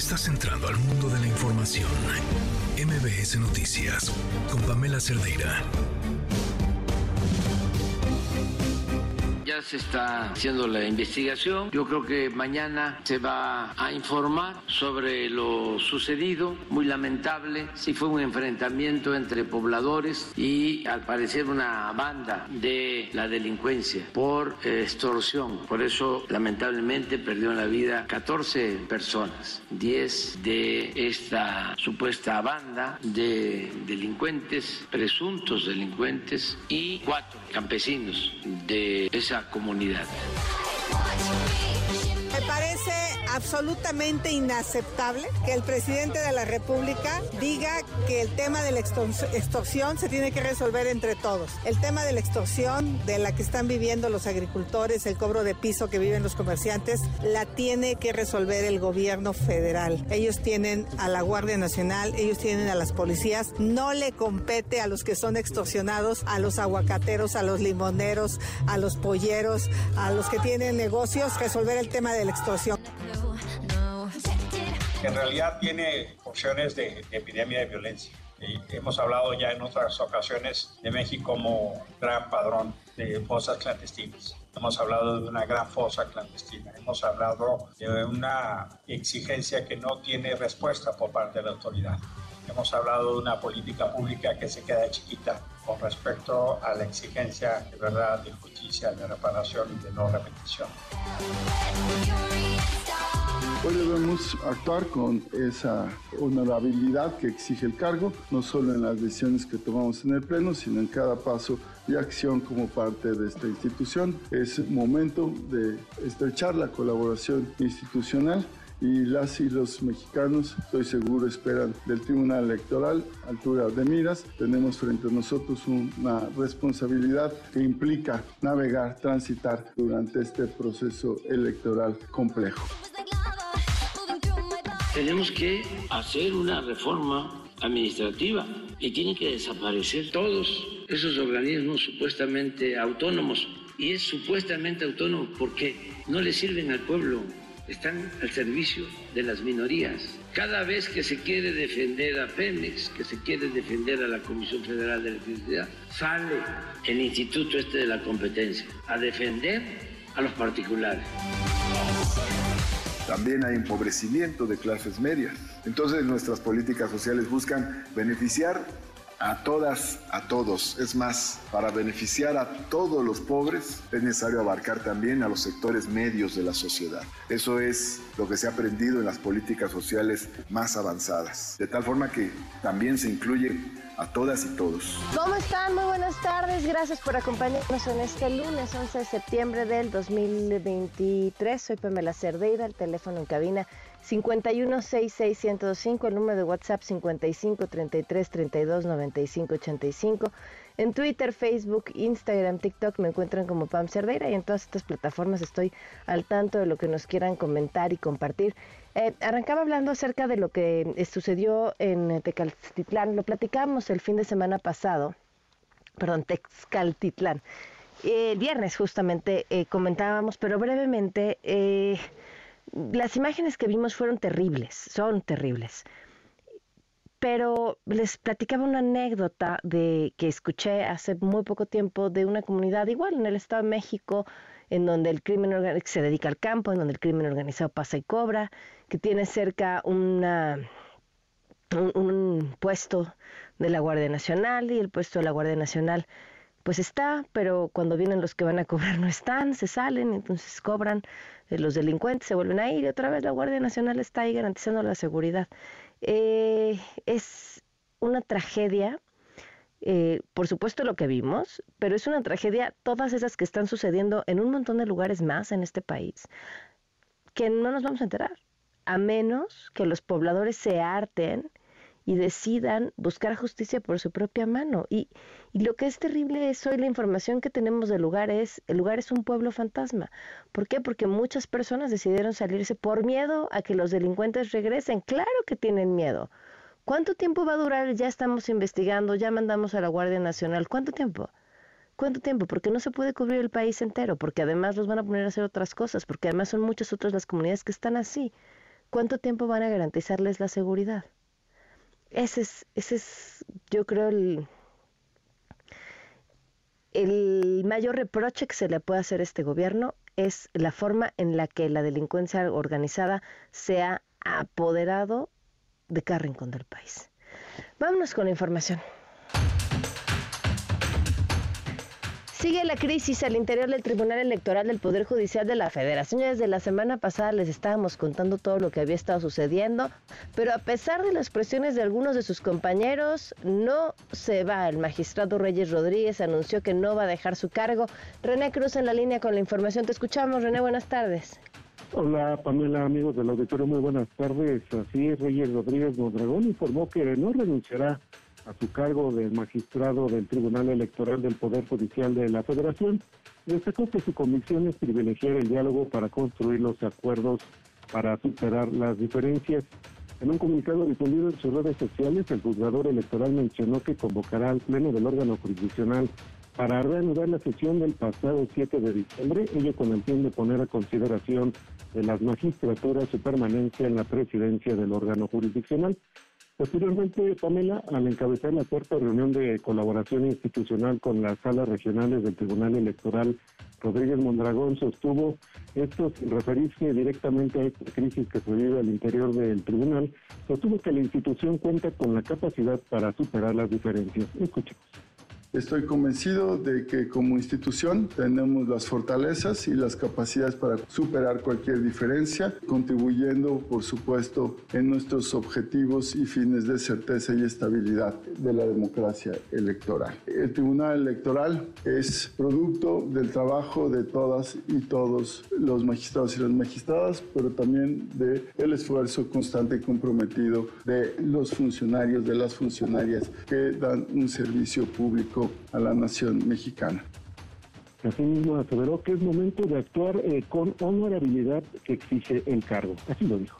Estás entrando al mundo de la información. MBS Noticias con Pamela Cerdeira. Ya se está haciendo la investigación. Yo creo que mañana se va a informar sobre lo sucedido. Muy lamentable. Sí fue un enfrentamiento entre pobladores y al parecer una banda de la delincuencia por extorsión. Por eso lamentablemente perdió la vida 14 personas. 10 de esta supuesta banda de delincuentes, presuntos delincuentes y 4 campesinos de esa comunidad. Me parece absolutamente inaceptable que el presidente de la República diga que el tema de la extorsión se tiene que resolver entre todos. El tema de la extorsión de la que están viviendo los agricultores, el cobro de piso que viven los comerciantes, la tiene que resolver el gobierno federal. Ellos tienen a la Guardia Nacional, ellos tienen a las policías. No le compete a los que son extorsionados, a los aguacateros, a los limoneros, a los polleros, a los que tienen negocios, resolver el tema de la extorsión en realidad tiene opciones de, epidemia de violencia. Y hemos hablado ya en otras ocasiones de México como gran padrón de fosas clandestinas. Hemos hablado de una gran fosa clandestina. Hemos hablado de una exigencia que no tiene respuesta por parte de la autoridad. Hemos hablado de una política pública que se queda chiquita con respecto a la exigencia de verdad, de justicia, de reparación y de no repetición. Hoy debemos actuar con esa honorabilidad que exige el cargo, no solo en las decisiones que tomamos en el Pleno, sino en cada paso de acción como parte de esta institución. Es momento de estrechar la colaboración institucional y las y los mexicanos, estoy seguro, esperan del Tribunal Electoral altura de miras. Tenemos frente a nosotros una responsabilidad que implica navegar, transitar durante este proceso electoral complejo. Tenemos que hacer una reforma administrativa y tienen que desaparecer todos esos organismos supuestamente autónomos. Y es supuestamente autónomo porque no le sirven al pueblo, están al servicio de las minorías. Cada vez que se quiere defender a Pemex, que se quiere defender a la Comisión Federal de Electricidad, sale el Instituto este de la Competencia a defender a los particulares. También hay empobrecimiento de clases medias. Entonces nuestras políticas sociales buscan beneficiar a todas, a todos. Es más, para beneficiar a todos los pobres es necesario abarcar también a los sectores medios de la sociedad. Eso es lo que se ha aprendido en las políticas sociales más avanzadas. De tal forma que también se incluye a todas y todos. ¿Cómo están? Muy buenas tardes. Gracias por acompañarnos en este lunes 11 de septiembre del 2023. Soy Pamela Cerdeira, el teléfono en cabina 5166105, el número de WhatsApp 5533329585. En Twitter, Facebook, Instagram, TikTok me encuentran como Pam Cerdeira y en todas estas plataformas estoy al tanto de lo que nos quieran comentar y compartir. Eh, arrancaba hablando acerca de lo que eh, sucedió en Tecaltitlán. Lo platicamos el fin de semana pasado, perdón, Texcaltitlán. el viernes justamente eh, comentábamos, pero brevemente, las imágenes que vimos fueron terribles, son terribles. Pero les platicaba una anécdota de que escuché hace muy poco tiempo de una comunidad igual en el Estado de México, en donde el crimen se dedica al campo, en donde el crimen organizado pasa y cobra, que tiene cerca una un, puesto de la Guardia Nacional y el puesto de la Guardia Nacional pues está, pero cuando vienen los que van a cobrar no están, se salen, entonces cobran, eh, los delincuentes se vuelven a ir y otra vez la Guardia Nacional está ahí garantizando la seguridad. Eh, es una tragedia, eh, por supuesto lo que vimos, pero es una tragedia todas esas que están sucediendo en un montón de lugares más en este país, que no nos vamos a enterar, a menos que los pobladores se harten y decidan buscar justicia por su propia mano. Y, y, lo que es terrible es hoy la información que tenemos del lugar es, el lugar es un pueblo fantasma. ¿Por qué? Porque muchas personas decidieron salirse por miedo a que los delincuentes regresen. Claro que tienen miedo. ¿Cuánto tiempo va a durar? Ya estamos investigando, ya mandamos a la Guardia Nacional. ¿Cuánto tiempo? ¿Cuánto tiempo? Porque no se puede cubrir el país entero, porque además los van a poner a hacer otras cosas, porque además son muchas otras las comunidades que están así. ¿cuánto tiempo van a garantizarles la seguridad? Ese es, ese es yo creo, el, el mayor reproche que se le puede hacer a este gobierno es la forma en la que la delincuencia organizada se ha apoderado de cada rincón del país. Vámonos con la información. Sigue la crisis al interior del Tribunal Electoral del Poder Judicial de la Federación. Desde la semana pasada les estábamos contando todo lo que había estado sucediendo, pero a pesar de las presiones de algunos de sus compañeros, no se va. El magistrado Reyes Rodríguez anunció que no va a dejar su cargo. René Cruz en la línea con la información. Te escuchamos, René, buenas tardes. Hola Pamela, amigos del auditorio, muy buenas tardes. Así es, Reyes Rodríguez Mondragón informó que no renunciará a su cargo de magistrado del Tribunal Electoral del Poder Judicial de la Federación, destacó que su comisión es privilegiar el diálogo para construir los acuerdos para superar las diferencias. En un comunicado difundido en sus redes sociales, el juzgador electoral mencionó que convocará al Pleno del órgano jurisdiccional para reanudar la sesión del pasado 7 de diciembre, ello con el fin de poner a consideración de las magistraturas su permanencia en la presidencia del órgano jurisdiccional. Posteriormente, Pamela, al encabezar la cuarta reunión de colaboración institucional con las salas regionales del Tribunal Electoral, Rodríguez Mondragón sostuvo esto referirse directamente a esta crisis que se vive al interior del tribunal, sostuvo que la institución cuenta con la capacidad para superar las diferencias. Escuchemos. Estoy convencido de que como institución tenemos las fortalezas y las capacidades para superar cualquier diferencia, contribuyendo, por supuesto, en nuestros objetivos y fines de certeza y estabilidad de la democracia electoral. El Tribunal Electoral es producto del trabajo de todas y todos los magistrados y las magistradas, pero también el esfuerzo constante y comprometido de los funcionarios, de las funcionarias que dan un servicio público a la nación mexicana. Asimismo aseveró que es momento de actuar eh, con honorabilidad que exige el cargo. Así lo dijo.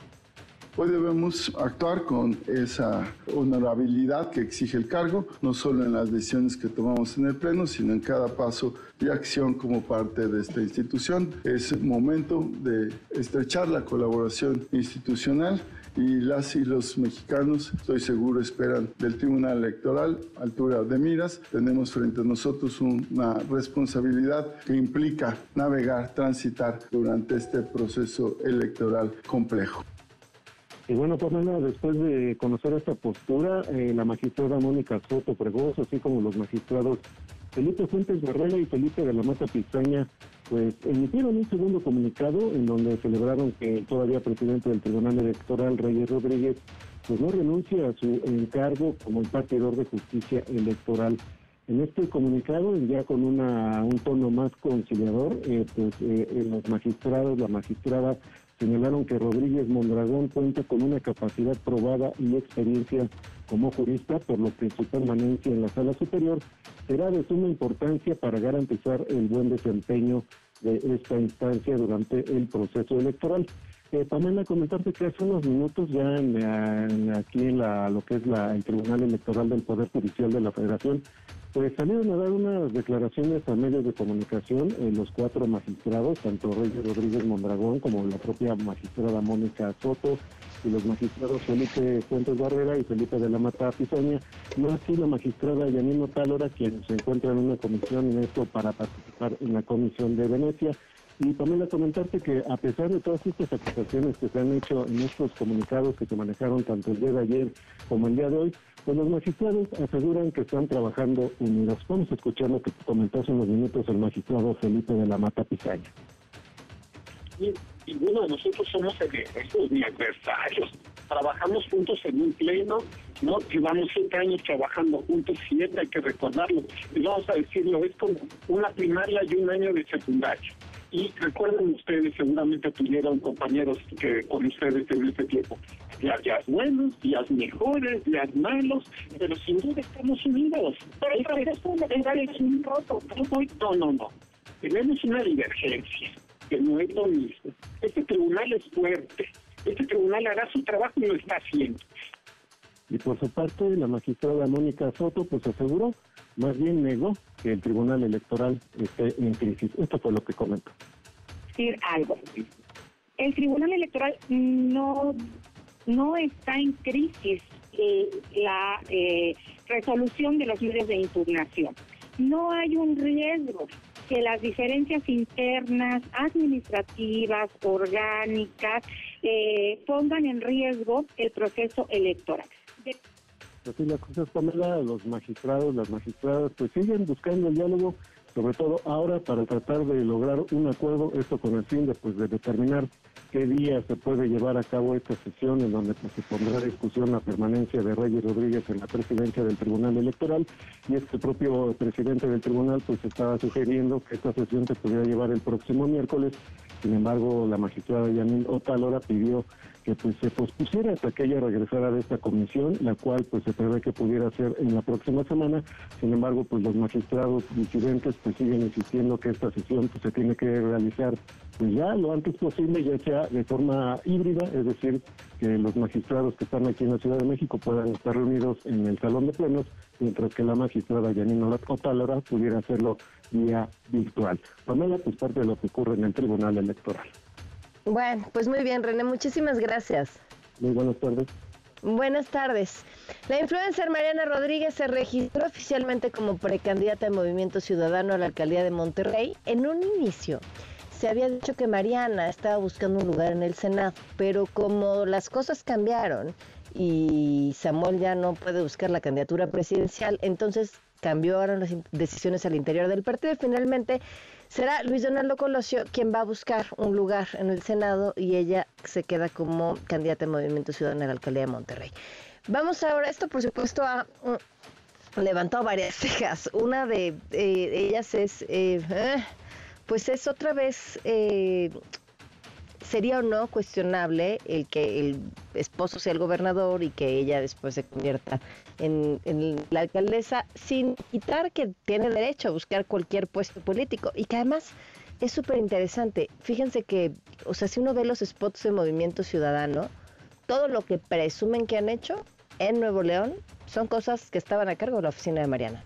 Hoy debemos actuar con esa honorabilidad que exige el cargo, no solo en las decisiones que tomamos en el Pleno, sino en cada paso y acción como parte de esta institución. Es momento de estrechar la colaboración institucional y las y los mexicanos, estoy seguro, esperan del Tribunal Electoral altura de miras. Tenemos frente a nosotros una responsabilidad que implica navegar, transitar durante este proceso electoral complejo. Y bueno, Pamela, después de conocer esta postura, eh, la magistrada Mónica Soto Pregoso, así como los magistrados Felipe Fuentes Barrera y Felipe de la Mata Pizaña, pues emitieron un segundo comunicado en donde celebraron que todavía presidente del Tribunal Electoral, Reyes Rodríguez, pues no renuncia a su encargo como impartidor de justicia electoral. En este comunicado, ya con una, un tono más conciliador, eh, pues eh, los magistrados, la magistrada señalaron que Rodríguez Mondragón cuenta con una capacidad probada y experiencia como jurista, por lo que su permanencia en la sala superior será de suma importancia para garantizar el buen desempeño de esta instancia durante el proceso electoral. Eh, Pamela, comentarte que hace unos minutos ya en, aquí en la, lo que es la, el Tribunal Electoral del Poder Judicial de la Federación, pues salieron a dar unas declaraciones a medios de comunicación eh, los cuatro magistrados, tanto Reyes Rodríguez Mondragón como la propia magistrada Mónica Soto y los magistrados Felipe Fuentes Barrera y Felipe de la Mata Pisoña, no así la magistrada Yanino Tálora, quien se encuentra en una comisión en esto para participar en la comisión de Venecia. Y también a comentarte que a pesar de todas estas acusaciones que se han hecho en estos comunicados que se manejaron tanto el día de ayer como el día de hoy, pues los magistrados aseguran que están trabajando unidos. Vamos a que comentó hace unos minutos el magistrado Felipe de la Mata Pizaña. Ninguno de nosotros somos enemigos ni adversarios. Trabajamos juntos en un pleno, ¿no? Llevamos siete años trabajando juntos, siete, hay que recordarlo. Y vamos a decirlo, es como una primaria y un año de secundaria. Y recuerden ustedes, seguramente tuvieron compañeros que con ustedes en este tiempo. Días, buenos, días mejores, días malos, pero sin duda estamos unidos. Pero es un roto. No, no, no. Tenemos una divergencia, que no es lo mismo. Este tribunal es fuerte. Este tribunal hará su trabajo y lo está haciendo. Y por su parte, la magistrada Mónica Soto pues aseguró, más bien negó que el Tribunal Electoral esté en crisis. Esto fue lo que comentó. Decir algo. El Tribunal Electoral no, no está en crisis eh, la eh, resolución de los medios de impugnación. No hay un riesgo que las diferencias internas, administrativas, orgánicas, eh, pongan en riesgo el proceso electoral. Así las cosas, Pamela, los magistrados, las magistradas, pues siguen buscando el diálogo, sobre todo ahora para tratar de lograr un acuerdo, esto con el fin de, pues, de determinar qué día se puede llevar a cabo esta sesión en donde pues, se pondrá a discusión la permanencia de Reyes Rodríguez en la presidencia del Tribunal Electoral. Y este propio presidente del tribunal pues estaba sugiriendo que esta sesión se pudiera llevar el próximo miércoles, sin embargo la magistrada Yanin Otalora pidió que pues se pospusiera hasta que ella regresara de esta comisión, la cual pues se prevé que pudiera ser en la próxima semana. Sin embargo, pues los magistrados disidentes pues siguen insistiendo que esta sesión pues se tiene que realizar pues ya lo antes posible, ya sea de forma híbrida, es decir, que los magistrados que están aquí en la Ciudad de México puedan estar reunidos en el salón de plenos, mientras que la magistrada Yanina Otalora pudiera hacerlo vía virtual. Pamela, pues parte de lo que ocurre en el Tribunal Electoral. Bueno, pues muy bien, René, muchísimas gracias. Muy buenas tardes. Buenas tardes. La influencer Mariana Rodríguez se registró oficialmente como precandidata de Movimiento Ciudadano a la alcaldía de Monterrey. En un inicio se había dicho que Mariana estaba buscando un lugar en el Senado, pero como las cosas cambiaron y Samuel ya no puede buscar la candidatura presidencial, entonces cambiaron las decisiones al interior del partido y finalmente será Luis Donaldo Colosio quien va a buscar un lugar en el Senado y ella se queda como candidata de Movimiento Ciudadano a la alcaldía de Monterrey. Vamos ahora, esto por supuesto ha mm, levantado varias cejas. Una de ellas es, eh, eh, pues es otra vez sería o no cuestionable el que el esposo sea el gobernador y que ella después se convierta en, la alcaldesa, sin quitar que tiene derecho a buscar cualquier puesto político y que además es súper interesante. Fíjense que, o sea, si uno ve los spots de Movimiento Ciudadano, todo lo que presumen que han hecho en Nuevo León son cosas que estaban a cargo de la oficina de Mariana.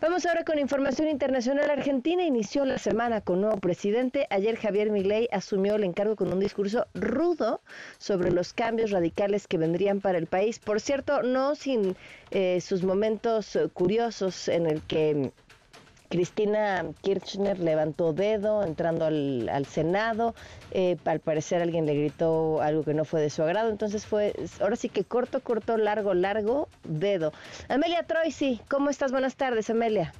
Vamos ahora con información internacional. Argentina inició la semana con nuevo presidente. Ayer Javier Milei asumió el encargo con un discurso rudo sobre los cambios radicales que vendrían para el país. Por cierto, no sin eh, sus momentos curiosos en el que Cristina Kirchner levantó dedo entrando al, Senado. Eh, al parecer alguien le gritó algo que no fue de su agrado. Entonces fue, ahora sí que corto, corto, largo, largo, dedo. Amelia Troisi, ¿cómo estás? Buenas tardes, Amelia.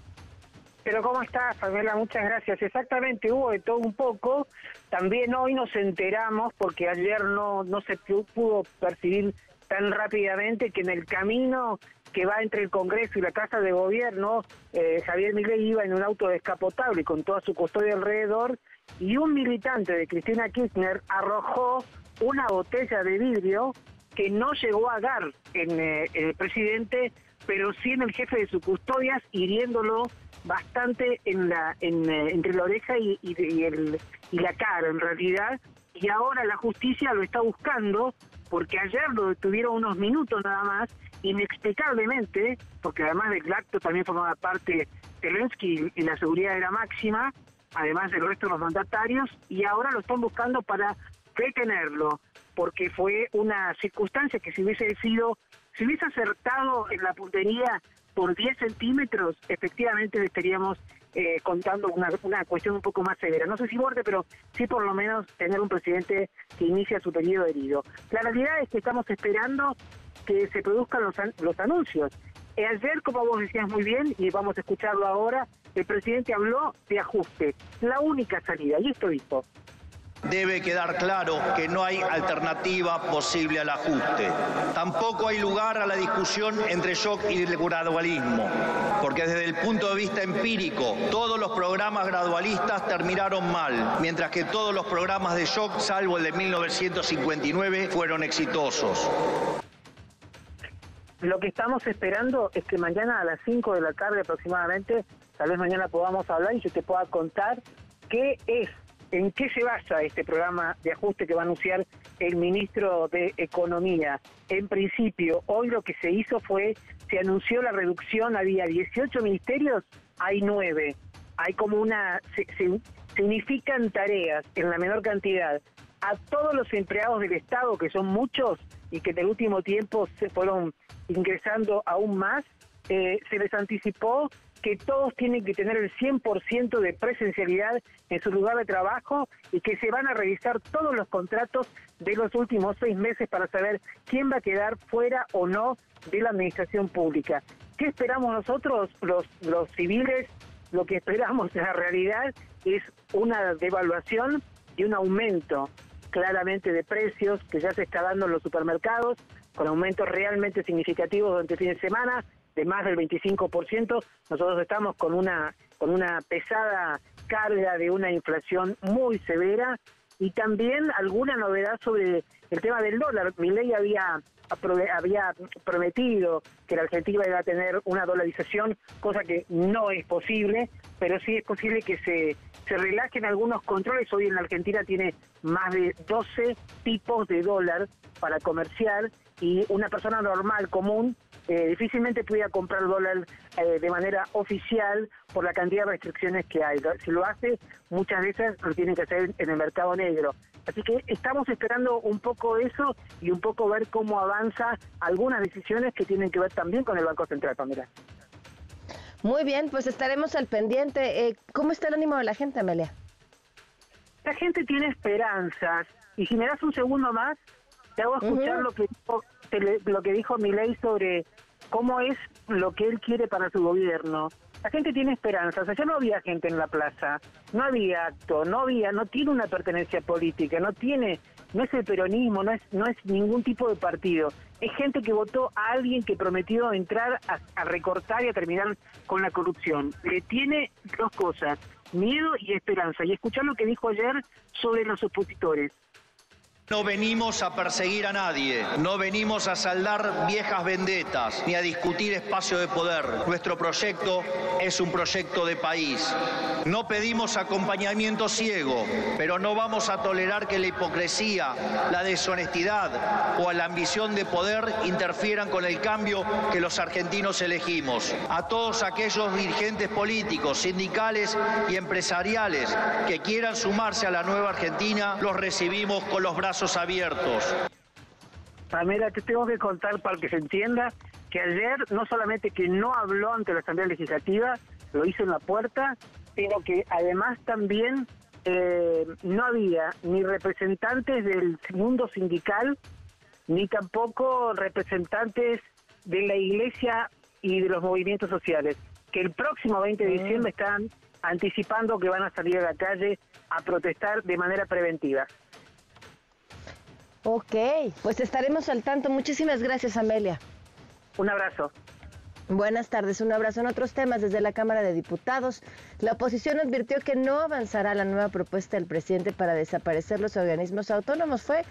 Pero ¿cómo estás, Pamela? Muchas gracias. Exactamente, hubo de todo un poco. También hoy nos enteramos, porque ayer no, no se pudo percibir tan rápidamente, que en el camino que va entre el Congreso y la Casa de Gobierno, eh, Javier Milei iba en un auto descapotable con toda su custodia alrededor y un militante de Cristina Kirchner arrojó una botella de vidrio que no llegó a dar en eh, el presidente, pero sí en el jefe de sus custodias, hiriéndolo bastante en la en, eh, entre la oreja y, el, y la cara, en realidad. Y ahora la justicia lo está buscando porque ayer lo detuvieron unos minutos nada más inexplicablemente, porque además del acto también formaba parte Zelensky y la seguridad era máxima, además del resto de los mandatarios, y ahora lo están buscando para detenerlo, porque fue una circunstancia que si hubiese sido, si hubiese acertado en la puntería por 10 centímetros, efectivamente estaríamos eh, contando una, una cuestión un poco más severa. No sé si muerte, pero sí por lo menos tener un presidente que inicia su periodo herido. La realidad es que estamos esperando que se produzcan los, los anuncios. Eh, ayer, como vos decías muy bien, y vamos a escucharlo ahora, el presidente habló de ajuste, la única salida, y esto dijo. Debe quedar claro que no hay alternativa posible al ajuste. Tampoco hay lugar a la discusión entre shock y gradualismo, porque desde el punto de vista empírico, todos los programas gradualistas terminaron mal, mientras que todos los programas de shock, salvo el de 1959, fueron exitosos. Lo que estamos esperando es que mañana a las 5 de la tarde aproximadamente, tal vez mañana podamos hablar y yo te pueda contar qué es, en qué se basa este programa de ajuste que va a anunciar el ministro de Economía. En principio, hoy lo que se hizo fue, se anunció la reducción, había 18 ministerios, hay 9. Hay como una, se, se unifican tareas en la menor cantidad a todos los empleados del Estado, que son muchos y que en el último tiempo se fueron ingresando aún más, eh, se les anticipó que todos tienen que tener el 100% de presencialidad en su lugar de trabajo y que se van a revisar todos los contratos de los últimos seis meses para saber quién va a quedar fuera o no de la administración pública. ¿Qué esperamos nosotros, los, los civiles? Lo que esperamos en la realidad es una devaluación y un aumento claramente de precios que ya se está dando en los supermercados, con aumentos realmente significativos durante el fin de semana, de más del 25%. Nosotros estamos con una, con una pesada carga de una inflación muy severa y también alguna novedad sobre el tema del dólar. Mi ley había había prometido que la Argentina iba a tener una dolarización, cosa que no es posible, pero sí es posible que se, se relajen algunos controles. Hoy en la Argentina tiene más de 12 tipos de dólar para comerciar y una persona normal, común, eh, difícilmente pudiera comprar dólar eh, de manera oficial por la cantidad de restricciones que hay. Si lo hace, muchas veces lo tienen que hacer en el mercado negro. Así que estamos esperando un poco eso y un poco ver cómo avanza algunas decisiones que tienen que ver también con el Banco Central, Pamela. Muy bien, pues estaremos al pendiente. Eh, ¿Cómo está el ánimo de la gente, Amelia? La gente tiene esperanzas. Y si me das un segundo más, te hago escuchar lo que dijo, lo que dijo Milei sobre cómo es lo que él quiere para su gobierno. La gente tiene esperanzas. Allá no había gente en la plaza, no había acto, no había, no tiene una pertenencia política, no tiene, no es el peronismo, no es, no es ningún tipo de partido. Es gente que votó a alguien que prometió entrar a, recortar y a terminar con la corrupción. Eh, tiene dos cosas, miedo y esperanza. Y escuchar lo que dijo ayer sobre los opositores. No venimos a perseguir a nadie, no venimos a saldar viejas vendetas ni a discutir espacio de poder. Nuestro proyecto es un proyecto de país. No pedimos acompañamiento ciego, pero no vamos a tolerar que la hipocresía, la deshonestidad o la ambición de poder interfieran con el cambio que los argentinos elegimos. A todos aquellos dirigentes políticos, sindicales y empresariales que quieran sumarse a la nueva Argentina, los recibimos con los brazos abiertos. Pamela, te tengo que contar para que se entienda que ayer no solamente que no habló ante la Asamblea Legislativa, lo hizo en la puerta, pero que además también eh, no había ni representantes del mundo sindical, ni tampoco representantes de la iglesia y de los movimientos sociales, que el próximo 20 de mm. diciembre están anticipando que van a salir a la calle a protestar de manera preventiva. Ok, pues estaremos al tanto. Muchísimas gracias, Amelia. Un abrazo. Buenas tardes, un abrazo en otros temas desde la Cámara de Diputados. La oposición advirtió que no avanzará la nueva propuesta del presidente para desaparecer los organismos autónomos. Fue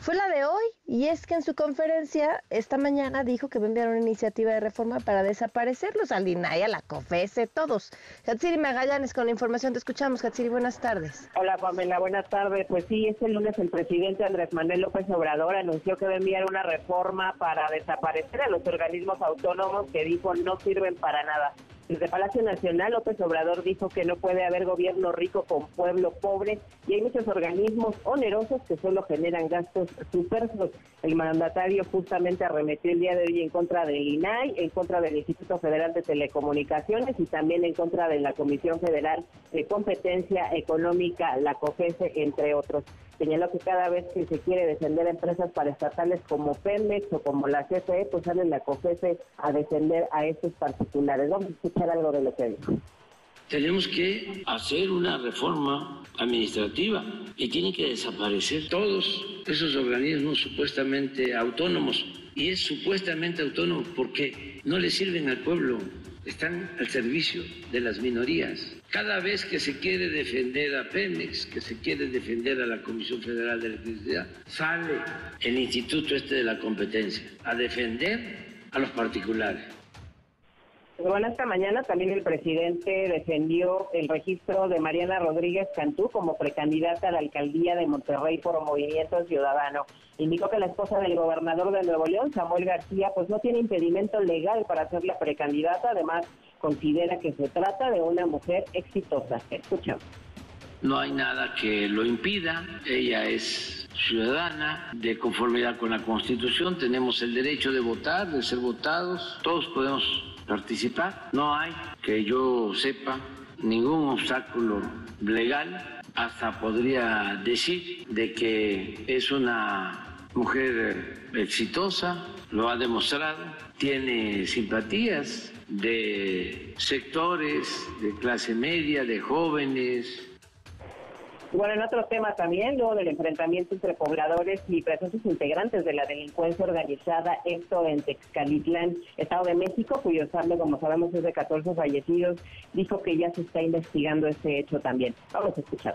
fue la de hoy y es que en su conferencia esta mañana dijo que va a enviar una iniciativa de reforma para desaparecerlos al INAI, la COFESE, todos. Hatsiri Magallanes con la información, te escuchamos. Hatsiri, buenas tardes. Hola Pamela, buenas tardes. Pues sí, este lunes el presidente Andrés Manuel López Obrador anunció que va a enviar una reforma para desaparecer a los organismos autónomos que dijo no sirven para nada. Desde Palacio Nacional, López Obrador dijo que no puede haber gobierno rico con pueblo pobre y hay muchos organismos onerosos que solo generan gastos superfluos. El mandatario justamente arremetió el día de hoy en contra del INAI, en contra del Instituto Federal de Telecomunicaciones y también en contra de la Comisión Federal de Competencia Económica, la COFESE, entre otros. Señaló que cada vez que se quiere defender a empresas paraestatales como Pemex o como la CFE, pues sale la COFESE a defender a estos particulares. Vamos a escuchar algo de lo que dijo. Tenemos que hacer una reforma administrativa y tienen que desaparecer todos esos organismos supuestamente autónomos. Y es supuestamente autónomo porque no le sirven al pueblo, están al servicio de las minorías. Cada vez que se quiere defender a Pemex, que se quiere defender a la Comisión Federal de Electricidad, sale el Instituto este de la Competencia a defender a los particulares. Bueno, esta mañana también el presidente defendió el registro de Mariana Rodríguez Cantú como precandidata a la alcaldía de Monterrey por Movimiento Ciudadano. Indicó que la esposa del gobernador de Nuevo León, Samuel García, pues no tiene impedimento legal para ser la precandidata. Además, considera que se trata de una mujer exitosa. Escuchamos. No hay nada que lo impida. Ella es ciudadana de conformidad con la Constitución. Tenemos el derecho de votar, de ser votados. Todos podemos participar. No hay, que yo sepa, ningún obstáculo legal. Hasta podría decir de que es una mujer exitosa, lo ha demostrado, tiene simpatías de sectores de clase media, de jóvenes, bueno, en otro tema también, luego del enfrentamiento entre pobladores y presuntos integrantes de la delincuencia organizada, esto en Texcalitlán, Estado de México, cuyo saldo, como sabemos, es de 14 fallecidos, dijo que ya se está investigando este hecho también. Vamos a escuchar.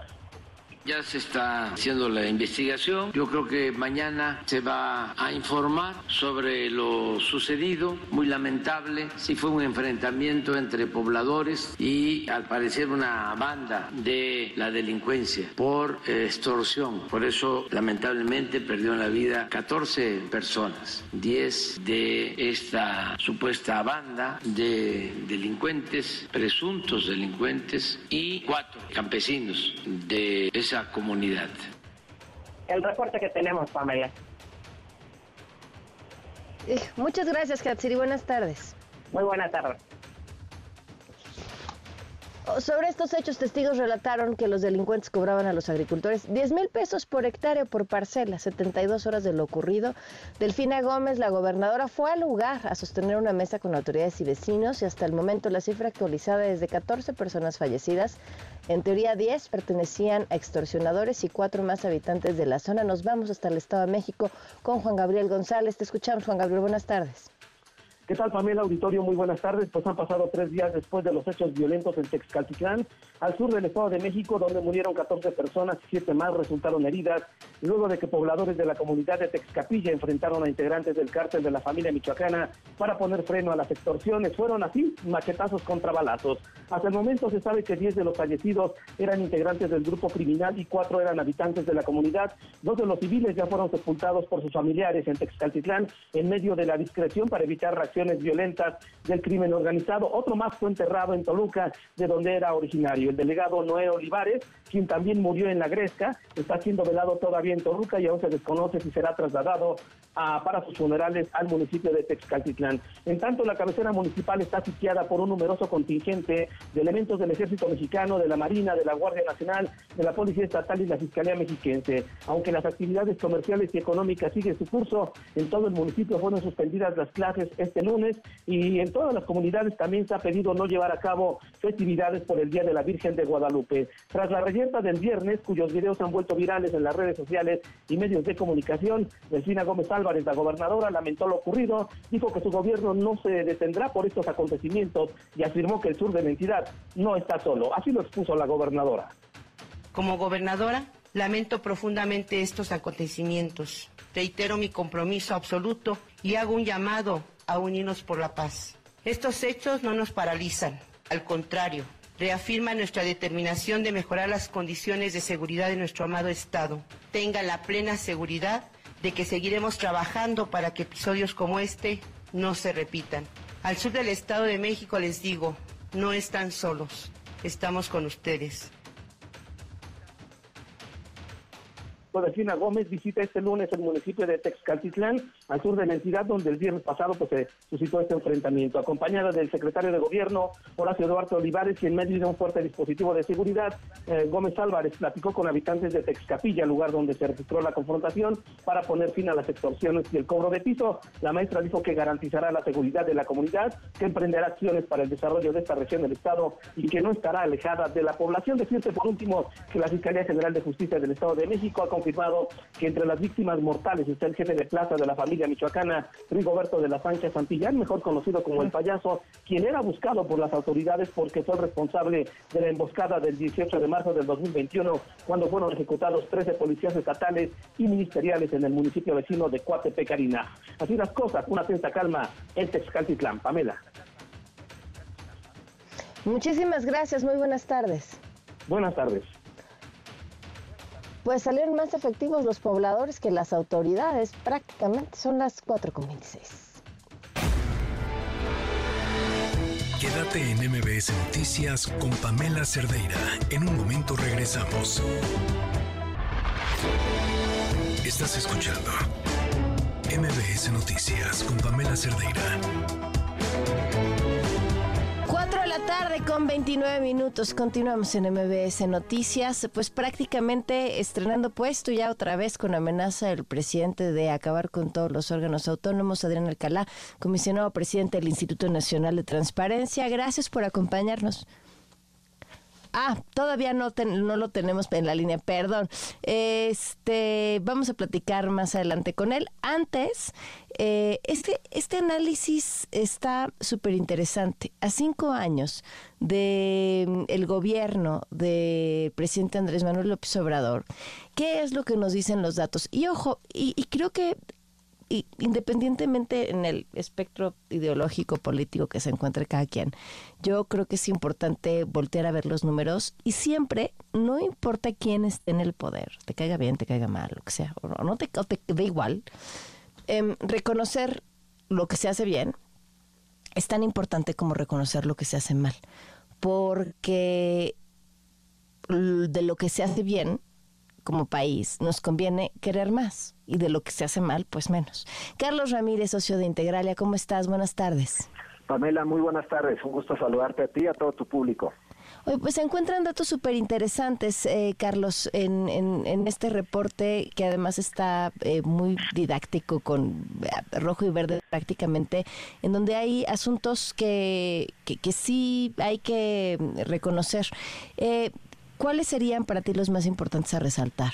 Ya se está haciendo la investigación. Yo creo que mañana se va a informar sobre lo sucedido. Muy lamentable. Sí fue un enfrentamiento entre pobladores y al parecer una banda de la delincuencia por extorsión. Por eso lamentablemente perdió la vida 14 personas. 10 de esta supuesta banda de delincuentes, presuntos delincuentes y 4 campesinos de esa comunidad. El reporte que tenemos, Pamela. Eh, muchas gracias, Katsiri. Buenas tardes. Muy buenas tardes. Sobre estos hechos, testigos relataron que los delincuentes cobraban a los agricultores 10 mil pesos por hectárea por parcela, 72 horas de lo ocurrido. Delfina Gómez, la gobernadora, fue al lugar a sostener una mesa con autoridades y vecinos y hasta el momento la cifra actualizada es de 14 personas fallecidas. En teoría 10 pertenecían a extorsionadores y cuatro más habitantes de la zona. Nos vamos hasta el Estado de México con Juan Gabriel González. Te escuchamos, Juan Gabriel. Buenas tardes. ¿Qué tal, Pamela Auditorio? Muy buenas tardes. Pues han pasado tres días después de los hechos violentos en Texcaltitlán, al sur del Estado de México, donde murieron 14 personas y siete más resultaron heridas, luego de que pobladores de la comunidad de Texcapilla enfrentaron a integrantes del cártel de la familia michoacana para poner freno a las extorsiones. Fueron así machetazos contra balazos. Hasta el momento se sabe que 10 de los fallecidos eran integrantes del grupo criminal y cuatro eran habitantes de la comunidad. Dos de los civiles ya fueron sepultados por sus familiares en Texcaltitlán en medio de la discreción para evitar reacciones violentas del crimen organizado. Otro más fue enterrado en Toluca, de donde era originario. El delegado Noé Olivares, quien también murió en la Gresca, está siendo velado todavía en Toluca y aún se desconoce si será trasladado a, para sus funerales al municipio de Texcaltitlán. En tanto, la cabecera municipal está sitiada por un numeroso contingente de elementos del Ejército Mexicano, de la Marina, de la Guardia Nacional, de la Policía Estatal y la Fiscalía Mexiquense. Aunque las actividades comerciales y económicas siguen su curso, en todo el municipio fueron suspendidas las clases este lunes y en todas las comunidades también se ha pedido no llevar a cabo festividades por el Día de la Virgen de Guadalupe. Tras la reyerta del viernes, cuyos videos han vuelto virales en las redes sociales y medios de comunicación, Delfina Gómez Álvarez, la gobernadora, lamentó lo ocurrido, dijo que su gobierno no se detendrá por estos acontecimientos y afirmó que el sur de la entidad no está solo. Así lo expuso la gobernadora. Como gobernadora, lamento profundamente estos acontecimientos. Reitero mi compromiso absoluto y hago un llamado a unirnos por la paz. Estos hechos no nos paralizan, al contrario, reafirman nuestra determinación de mejorar las condiciones de seguridad de nuestro amado Estado. Tengan la plena seguridad de que seguiremos trabajando para que episodios como este no se repitan. Al sur del Estado de México les digo, no están solos, estamos con ustedes. Delfina Gómez visita este lunes el municipio de Texcaltitlán, al sur de la entidad, donde el viernes pasado pues, se suscitó este enfrentamiento. Acompañada del secretario de Gobierno, Horacio Eduardo Olivares, y en medio de un fuerte dispositivo de seguridad, eh, Gómez Álvarez platicó con habitantes de Texcapilla, lugar donde se registró la confrontación, para poner fin a las extorsiones y el cobro de piso. La maestra dijo que garantizará la seguridad de la comunidad, que emprenderá acciones para el desarrollo de esta región del Estado y que no estará alejada de la población. Decirte por último que la Fiscalía General de Justicia del Estado de México ha confirmado que entre las víctimas mortales está el jefe de plaza de la familia michoacana, Rigoberto de la Sánchez Santillán, mejor conocido como el payaso, quien era buscado por las autoridades porque fue responsable de la emboscada del 18 de marzo del 2021, cuando fueron ejecutados 13 policías estatales y ministeriales en el municipio vecino de Coatepecarina. Así las cosas, una atenta calma en Texcaltitlán. Pamela. Muchísimas gracias, muy buenas tardes. Buenas tardes pues salieron más efectivos los pobladores que las autoridades. Prácticamente son las 4.26. Quédate en MBS Noticias con Pamela Cerdeira. En un momento regresamos. Estás escuchando MBS Noticias con Pamela Cerdeira. 4 de la tarde con 29 minutos. Continuamos en MBS Noticias. Pues prácticamente estrenando puesto ya otra vez con amenaza del presidente de acabar con todos los órganos autónomos, Adrián Alcalá, comisionado presidente del Instituto Nacional de Transparencia. Gracias por acompañarnos. Ah, todavía no, no lo tenemos en la línea, perdón. Este, vamos a platicar más adelante con él. Antes, eh, este, este análisis está súper interesante. A cinco años del mm, gobierno del presidente Andrés Manuel López Obrador, ¿qué es lo que nos dicen los datos? Y ojo, y creo que y independientemente en el espectro ideológico político que se encuentre cada quien, yo creo que es importante voltear a ver los números y siempre, no importa quién esté en el poder, te caiga bien, te caiga mal, lo que sea, o no te, te da igual, em, reconocer lo que se hace bien es tan importante como reconocer lo que se hace mal, porque de lo que se hace bien como país nos conviene querer más y de lo que se hace mal, pues menos. Carlos Ramírez, socio de Integralia, ¿cómo estás? Buenas tardes. Pamela, muy buenas tardes. Un gusto saludarte a ti y a todo tu público. Oye, pues se encuentran datos súper interesantes, eh, Carlos, en, en, este reporte que además está eh, muy didáctico con eh, rojo y verde prácticamente, en donde hay asuntos que, que, que sí hay que reconocer. ¿Cuáles serían para ti los más importantes a resaltar?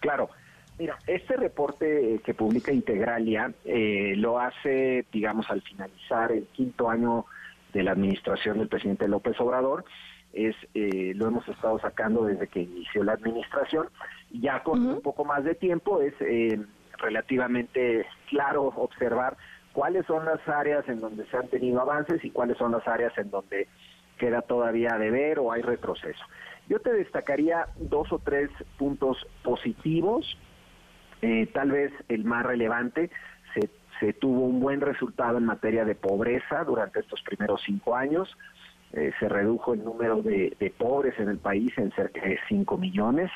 Claro. Mira, este reporte que publica Integralia eh, lo hace, digamos, al finalizar el quinto año de la administración del presidente López Obrador. Es, eh, lo hemos estado sacando desde que inició la administración. Ya con un poco más de tiempo es eh, relativamente claro observar cuáles son las áreas en donde se han tenido avances y cuáles son las áreas en donde queda todavía de ver o hay retroceso. Yo te destacaría dos o tres puntos positivos. Eh, tal vez el más relevante, se, se, tuvo un buen resultado en materia de pobreza durante estos primeros cinco años. Eh, se redujo el número de, pobres en el país en cerca de 5 millones.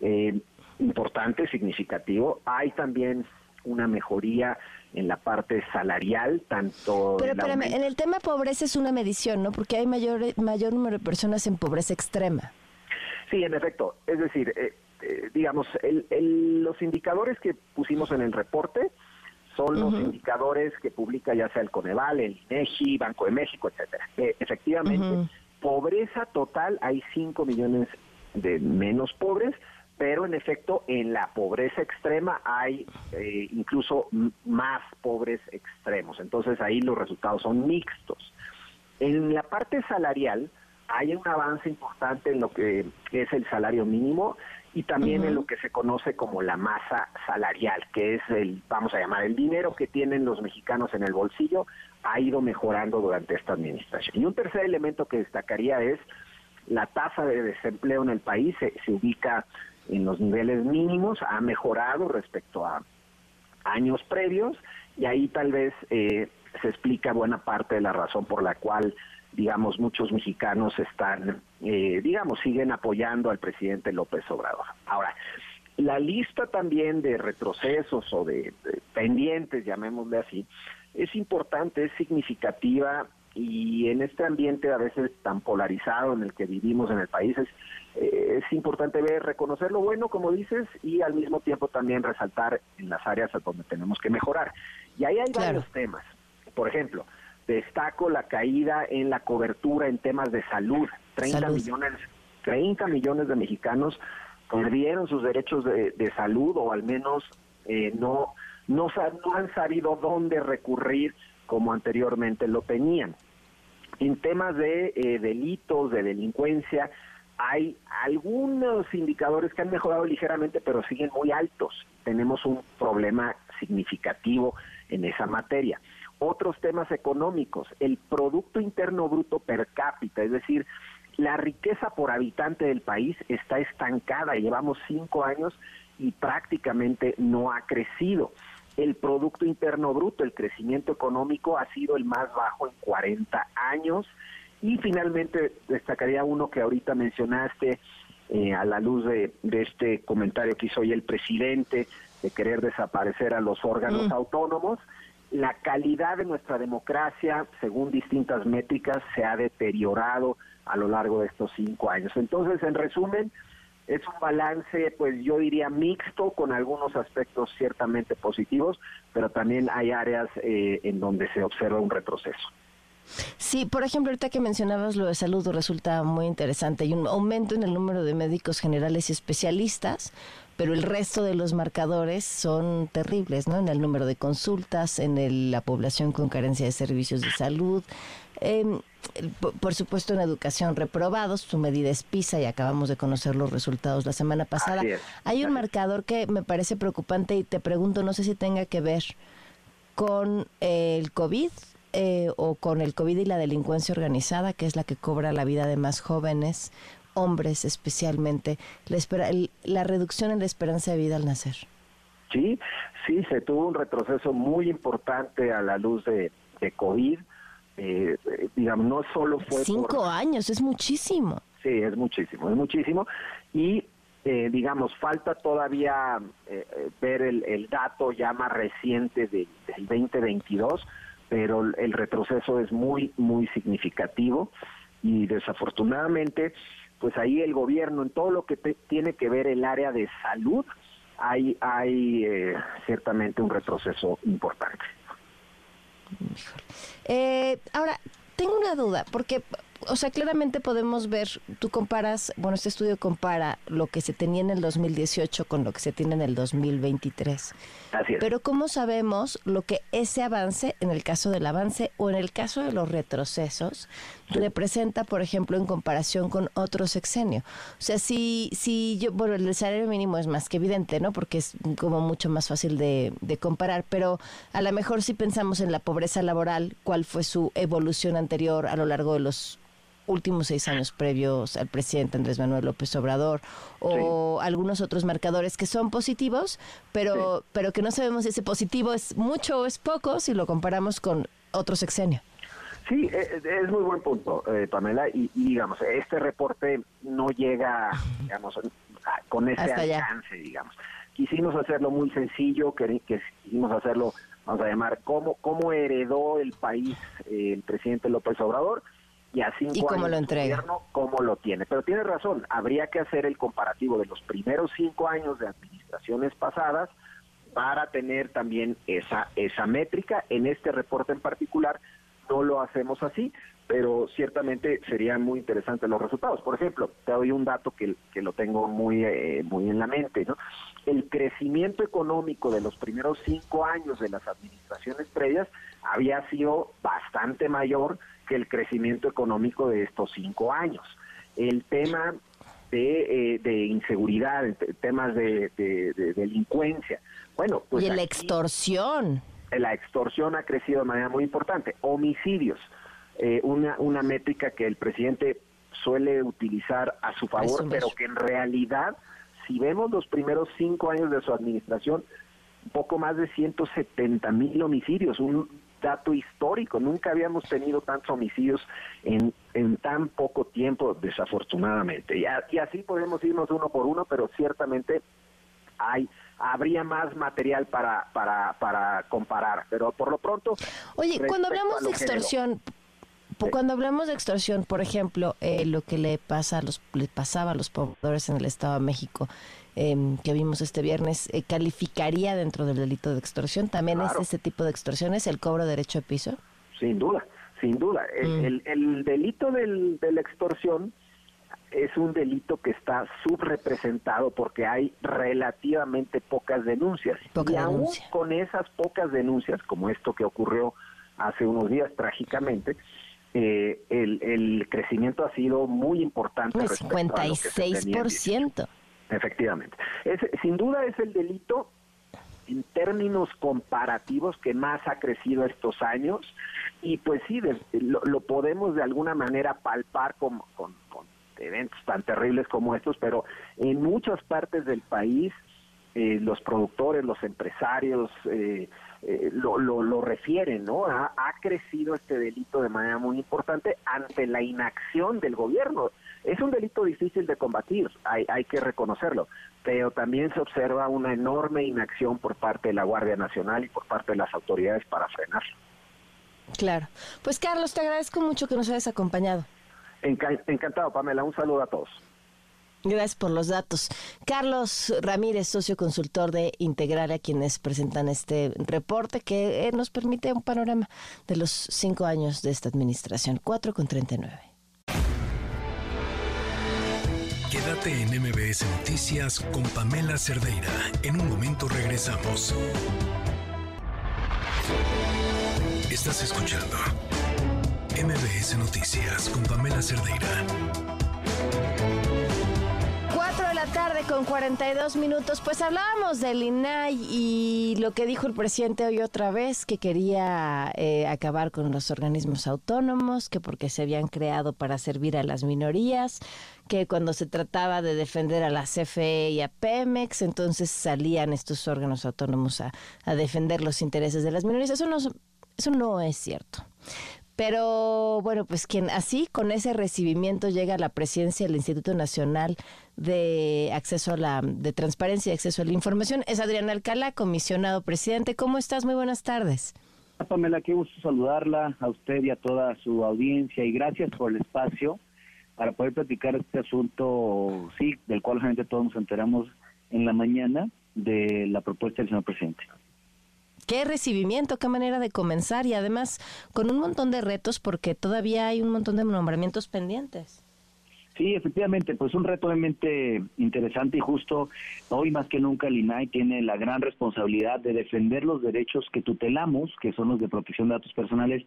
Eh, importante, significativo. Hay también una mejoría en la parte salarial, tanto... Pero espérame, en el tema pobreza es una medición, ¿no? Porque hay mayor, mayor número de personas en pobreza extrema. Sí, en efecto. Es decir, eh, eh, digamos, el, los indicadores que pusimos en el reporte son los indicadores que publica ya sea el Coneval, el INEGI, Banco de México, etcétera. efectivamente, pobreza total hay 5 millones de menos pobres, pero en efecto en la pobreza extrema hay eh, incluso más pobres extremos. Entonces ahí los resultados son mixtos. En la parte salarial hay un avance importante en lo que es el salario mínimo y también en lo que se conoce como la masa salarial, que es el, vamos a llamar, el dinero que tienen los mexicanos en el bolsillo, ha ido mejorando durante esta administración. Y un tercer elemento que destacaría es la tasa de desempleo en el país se ubica en los niveles mínimos, ha mejorado respecto a años previos y ahí tal vez eh, se explica buena parte de la razón por la cual, digamos, muchos mexicanos están, eh, digamos, siguen apoyando al presidente López Obrador. Ahora, la lista también de retrocesos o de, de pendientes, llamémosle así, es importante, es significativa y en este ambiente a veces tan polarizado en el que vivimos en el país es eh, es importante ver, reconocer lo bueno, como dices, y al mismo tiempo también resaltar en las áreas donde tenemos que mejorar. Y ahí hay varios temas. Por ejemplo, destaco la caída en la cobertura en temas de salud. 30 millones 30 millones de mexicanos perdieron sus derechos de, salud o al menos eh, no, no, no han sabido dónde recurrir como anteriormente lo tenían. En temas de eh, delitos, de delincuencia, hay algunos indicadores que han mejorado ligeramente, pero siguen muy altos. Tenemos un problema significativo en esa materia. Otros temas económicos, el Producto Interno Bruto per cápita, es decir, la riqueza por habitante del país está estancada, llevamos cinco años y prácticamente no ha crecido. el Producto Interno Bruto, el crecimiento económico ha sido el más bajo en 40 años. Y finalmente destacaría uno que ahorita mencionaste eh, a la luz de, este comentario que hizo hoy el presidente de querer desaparecer a los órganos autónomos. La calidad de nuestra democracia, según distintas métricas, se ha deteriorado a lo largo de estos cinco años. Entonces, en resumen, es un balance, pues yo diría mixto, con algunos aspectos ciertamente positivos, pero también hay áreas eh, en donde se observa un retroceso. Sí, por ejemplo, ahorita que mencionabas lo de salud resulta muy interesante. Hay un aumento en el número de médicos generales y especialistas, pero el resto de los marcadores son terribles, ¿no? En el número de consultas, en la población con carencia de servicios de salud, em, por supuesto en educación reprobados, su medida es PISA y acabamos de conocer los resultados la semana pasada. Hay un marcador que me parece preocupante y te pregunto, no sé si tenga que ver con el COVID eh, o con el COVID y la delincuencia organizada, que es la que cobra la vida de más jóvenes, hombres especialmente, la, espera, la reducción en la esperanza de vida al nacer. Sí, sí, se tuvo un retroceso muy importante a la luz de, de COVID eh, digamos, no solo fue... Cinco años, es muchísimo. Sí, es muchísimo, es muchísimo. Y, eh, digamos, falta todavía eh, ver el, dato ya más reciente del 2022, pero el retroceso es muy, muy significativo y desafortunadamente, pues ahí el gobierno, en todo lo que tiene que ver el área de salud, hay, hay ciertamente un retroceso importante. Eh, ahora, tengo una duda, porque o sea, claramente podemos ver, tú comparas, bueno, este estudio compara lo que se tenía en el 2018 con lo que se tiene en el 2023. Así es. Pero ¿cómo sabemos lo que ese avance, en el caso del avance o en el caso de los retrocesos, representa, por ejemplo, en comparación con otro sexenio? O sea, si, si yo, bueno, el salario mínimo es más que evidente, ¿no? Porque es como mucho más fácil de, de comparar, pero a lo mejor si pensamos en la pobreza laboral, ¿cuál fue su evolución anterior a lo largo de los últimos seis años previos al presidente Andrés Manuel López Obrador o algunos otros marcadores que son positivos, pero, pero que no sabemos si ese positivo es mucho o es poco si lo comparamos con otro sexenio. Sí, e, e, es muy buen punto, eh, Pamela, y, digamos, este reporte no llega, digamos, con ese alcance, digamos. Quisimos hacerlo muy sencillo, que, quisimos hacerlo, vamos a llamar, cómo, cómo heredó el país eh, el presidente López Obrador, y a cinco cómo años lo entrega? gobierno cómo lo tiene. Pero tiene razón, habría que hacer el comparativo de los primeros cinco años de administraciones pasadas para tener también esa, esa métrica. En este reporte en particular no lo hacemos así, pero ciertamente serían muy interesantes los resultados. Por ejemplo, te doy un dato que, que lo tengo muy, eh, muy en la mente. ¿no? El crecimiento económico de los primeros cinco años de las administraciones previas había sido bastante mayor que el crecimiento económico de estos cinco años. El tema de, eh, de inseguridad, temas de, delincuencia. Bueno, pues y la extorsión. La extorsión ha crecido de manera muy importante. Homicidios, eh, una, una métrica que el presidente suele utilizar a su favor, pero que en realidad, si vemos los primeros cinco años de su administración, poco más de 170 mil homicidios, un dato histórico. Nunca habíamos tenido tantos homicidios en, en tan poco tiempo, desafortunadamente. Y, y así podemos irnos uno por uno, pero ciertamente hay habría más material para, para, para comparar. Pero por lo pronto... Oye, cuando hablamos de extorsión... Cuando hablamos de extorsión, por ejemplo, eh, lo que le pasa a los, le pasaba a los pobladores en el Estado de México, Em, que vimos este viernes, eh, ¿calificaría dentro del delito de extorsión? ¿También es ese tipo de extorsiones el cobro de derecho de piso? Sin duda, sin duda. El, mm. delito del, de la extorsión es un delito que está subrepresentado porque hay relativamente pocas denuncias. y aún con esas pocas denuncias, como esto que ocurrió hace unos días trágicamente, eh, el, el, crecimiento ha sido muy importante. El 56%. Efectivamente. Es, sin duda es el delito en términos comparativos que más ha crecido estos años y pues sí, lo, podemos de alguna manera palpar con, con, eventos tan terribles como estos, pero en muchas partes del país eh, los productores, los empresarios eh, eh, lo, lo, refieren, ¿no? Ha, crecido este delito de manera muy importante ante la inacción del gobierno. Es un delito difícil de combatir, hay, hay que reconocerlo, pero también se observa una enorme inacción por parte de la Guardia Nacional y por parte de las autoridades para frenarlo. Claro. Pues Carlos, te agradezco mucho que nos hayas acompañado. encantado, Pamela. Un saludo a todos. Gracias por los datos. Carlos Ramírez, socio consultor de Integrar, a quienes presentan este reporte que eh, nos permite un panorama de los cinco años de esta administración. 4 con 39. Quédate en MBS Noticias con Pamela Cerdeira. En un momento regresamos. Estás escuchando MBS Noticias con Pamela Cerdeira. 4 de la tarde con 42 minutos. Pues hablábamos del INAI y lo que dijo el presidente hoy otra vez, que quería eh, acabar con los organismos autónomos, que porque se habían creado para servir a las minorías, que cuando se trataba de defender a la CFE y a Pemex, entonces salían estos órganos autónomos a, a defender los intereses de las minorías. Eso no, eso no es cierto. Pero bueno, pues quien así con ese recibimiento llega a la presidencia del Instituto Nacional de Acceso a la de Transparencia y Acceso a la Información es Adrián Alcalá, comisionado presidente. ¿Cómo estás? Muy buenas tardes. Pamela, qué gusto saludarla a usted y a toda su audiencia y gracias por el espacio para poder platicar este asunto, sí, del cual gente todos nos enteramos en la mañana de la propuesta del señor presidente qué recibimiento, qué manera de comenzar y además con un montón de retos porque todavía hay un montón de nombramientos pendientes. Sí, efectivamente, pues un reto realmente interesante y justo hoy más que nunca el INAI tiene la gran responsabilidad de defender los derechos que tutelamos, que son los de protección de datos personales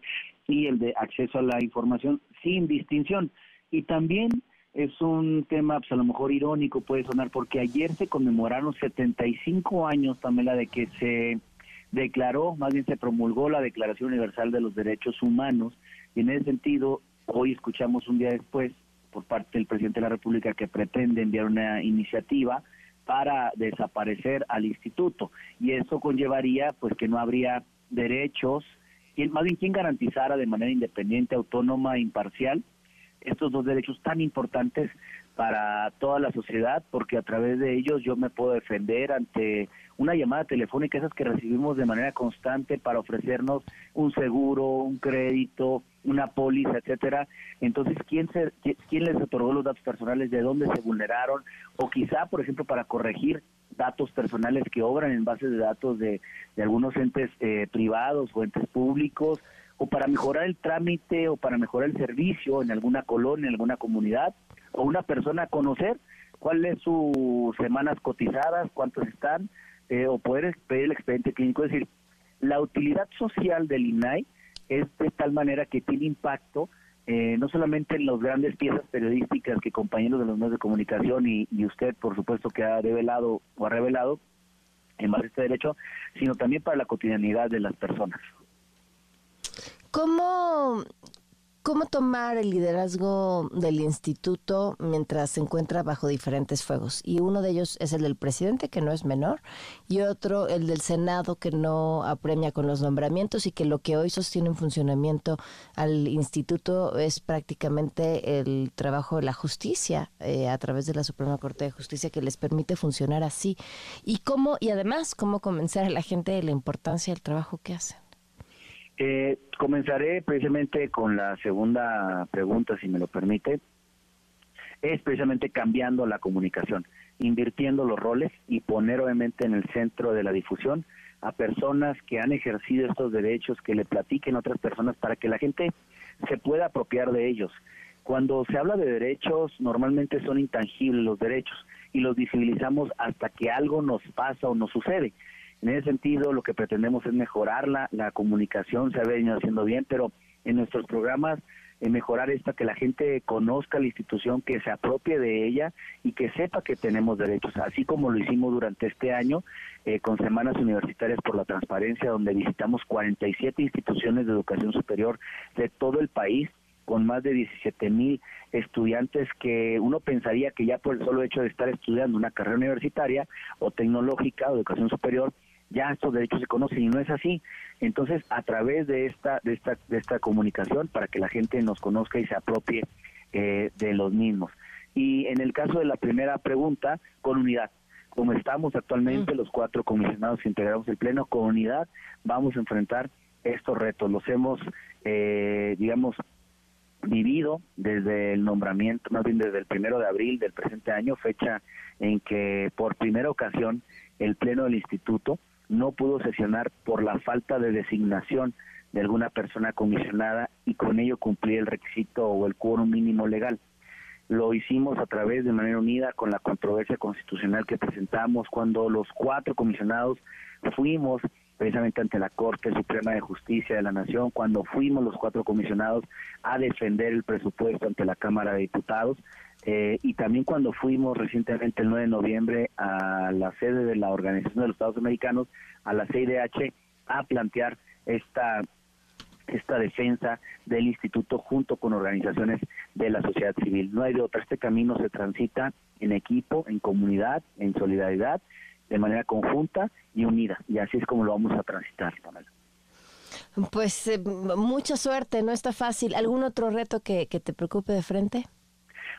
y el de acceso a la información sin distinción. Y también es un tema, pues a lo mejor irónico puede sonar, porque ayer se conmemoraron 75 años, Pamela, de que se declaró, más bien se promulgó la Declaración Universal de los Derechos Humanos. Y en ese sentido hoy escuchamos un día después por parte del presidente de la República que pretende enviar una iniciativa para desaparecer al instituto. Y eso conllevaría pues que no habría derechos, más bien quien garantizara de manera independiente, autónoma e imparcial estos dos derechos tan importantes para toda la sociedad, porque a través de ellos yo me puedo defender ante una llamada telefónica, esas que recibimos de manera constante para ofrecernos un seguro, un crédito, una póliza, etcétera. Entonces, ¿quién, se, ¿quién les otorgó los datos personales? ¿De dónde se vulneraron? O quizá, por ejemplo, para corregir datos personales que obran en bases de datos de, de algunos entes eh, privados o entes públicos, o para mejorar el trámite o para mejorar el servicio en alguna colonia, en alguna comunidad, o una persona conocer cuáles sus semanas cotizadas, cuántos están, eh, o poder pedir el expediente clínico. Es decir, la utilidad social del INAI es de tal manera que tiene impacto eh, no solamente en las grandes piezas periodísticas que compañeros de los medios de comunicación y, y usted, por supuesto, que ha revelado o ha revelado en base a este derecho, sino también para la cotidianidad de las personas. ¿Cómo, ¿Cómo tomar el liderazgo del instituto mientras se encuentra bajo diferentes fuegos? Y uno de ellos es el del presidente, que no es menor, y otro el del Senado, que no apremia con los nombramientos y que lo que hoy sostiene en funcionamiento al instituto es prácticamente el trabajo de la justicia eh, a través de la Suprema Corte de Justicia que les permite funcionar así. Y cómo, y además, cómo convencer a la gente de la importancia del trabajo que hacen. Eh, comenzaré precisamente con la segunda pregunta, si me lo permite. Es precisamente cambiando la comunicación, invirtiendo los roles y poner obviamente en el centro de la difusión a personas que han ejercido estos derechos, que le platiquen a otras personas para que la gente se pueda apropiar de ellos. Cuando se habla de derechos, normalmente son intangibles los derechos y los visibilizamos hasta que algo nos pasa o nos sucede. En ese sentido, lo que pretendemos es mejorar la, comunicación, se ha venido haciendo bien, pero en nuestros programas eh, mejorar esto, que la gente conozca la institución, que se apropie de ella y que sepa que tenemos derechos, así como lo hicimos durante este año eh, con Semanas Universitarias por la Transparencia, donde visitamos 47 instituciones de educación superior de todo el país con más de 17 mil estudiantes que uno pensaría que ya por el solo hecho de estar estudiando una carrera universitaria o tecnológica o educación superior, ya estos derechos se conocen y no es así. Entonces, a través de esta, de esta, de esta comunicación, para que la gente nos conozca y se apropie eh, de los mismos. Y en el caso de la primera pregunta, con unidad. Como estamos actualmente, los cuatro comisionados integramos el Pleno, con unidad vamos a enfrentar estos retos. Los hemos, eh, digamos, vivido desde el nombramiento, más bien desde el primero de abril del presente año, fecha en que por primera ocasión el Pleno del Instituto no pudo sesionar por la falta de designación de alguna persona comisionada y con ello cumplir el requisito o el quórum mínimo legal. Lo hicimos a través de manera unida con la controversia constitucional que presentamos cuando los cuatro comisionados fuimos precisamente ante la Corte Suprema de Justicia de la Nación, cuando fuimos los cuatro comisionados a defender el presupuesto ante la Cámara de Diputados, eh, y también cuando fuimos recientemente el 9 de noviembre a la sede de la Organización de los Estados Americanos, a la CIDH, a plantear esta esta defensa del instituto junto con organizaciones de la sociedad civil. No hay de otra, este camino se transita en equipo, en comunidad, en solidaridad, de manera conjunta y unida, y así es como lo vamos a transitar, Pues eh, mucha suerte, no está fácil. ¿Algún otro reto que, que te preocupe de frente?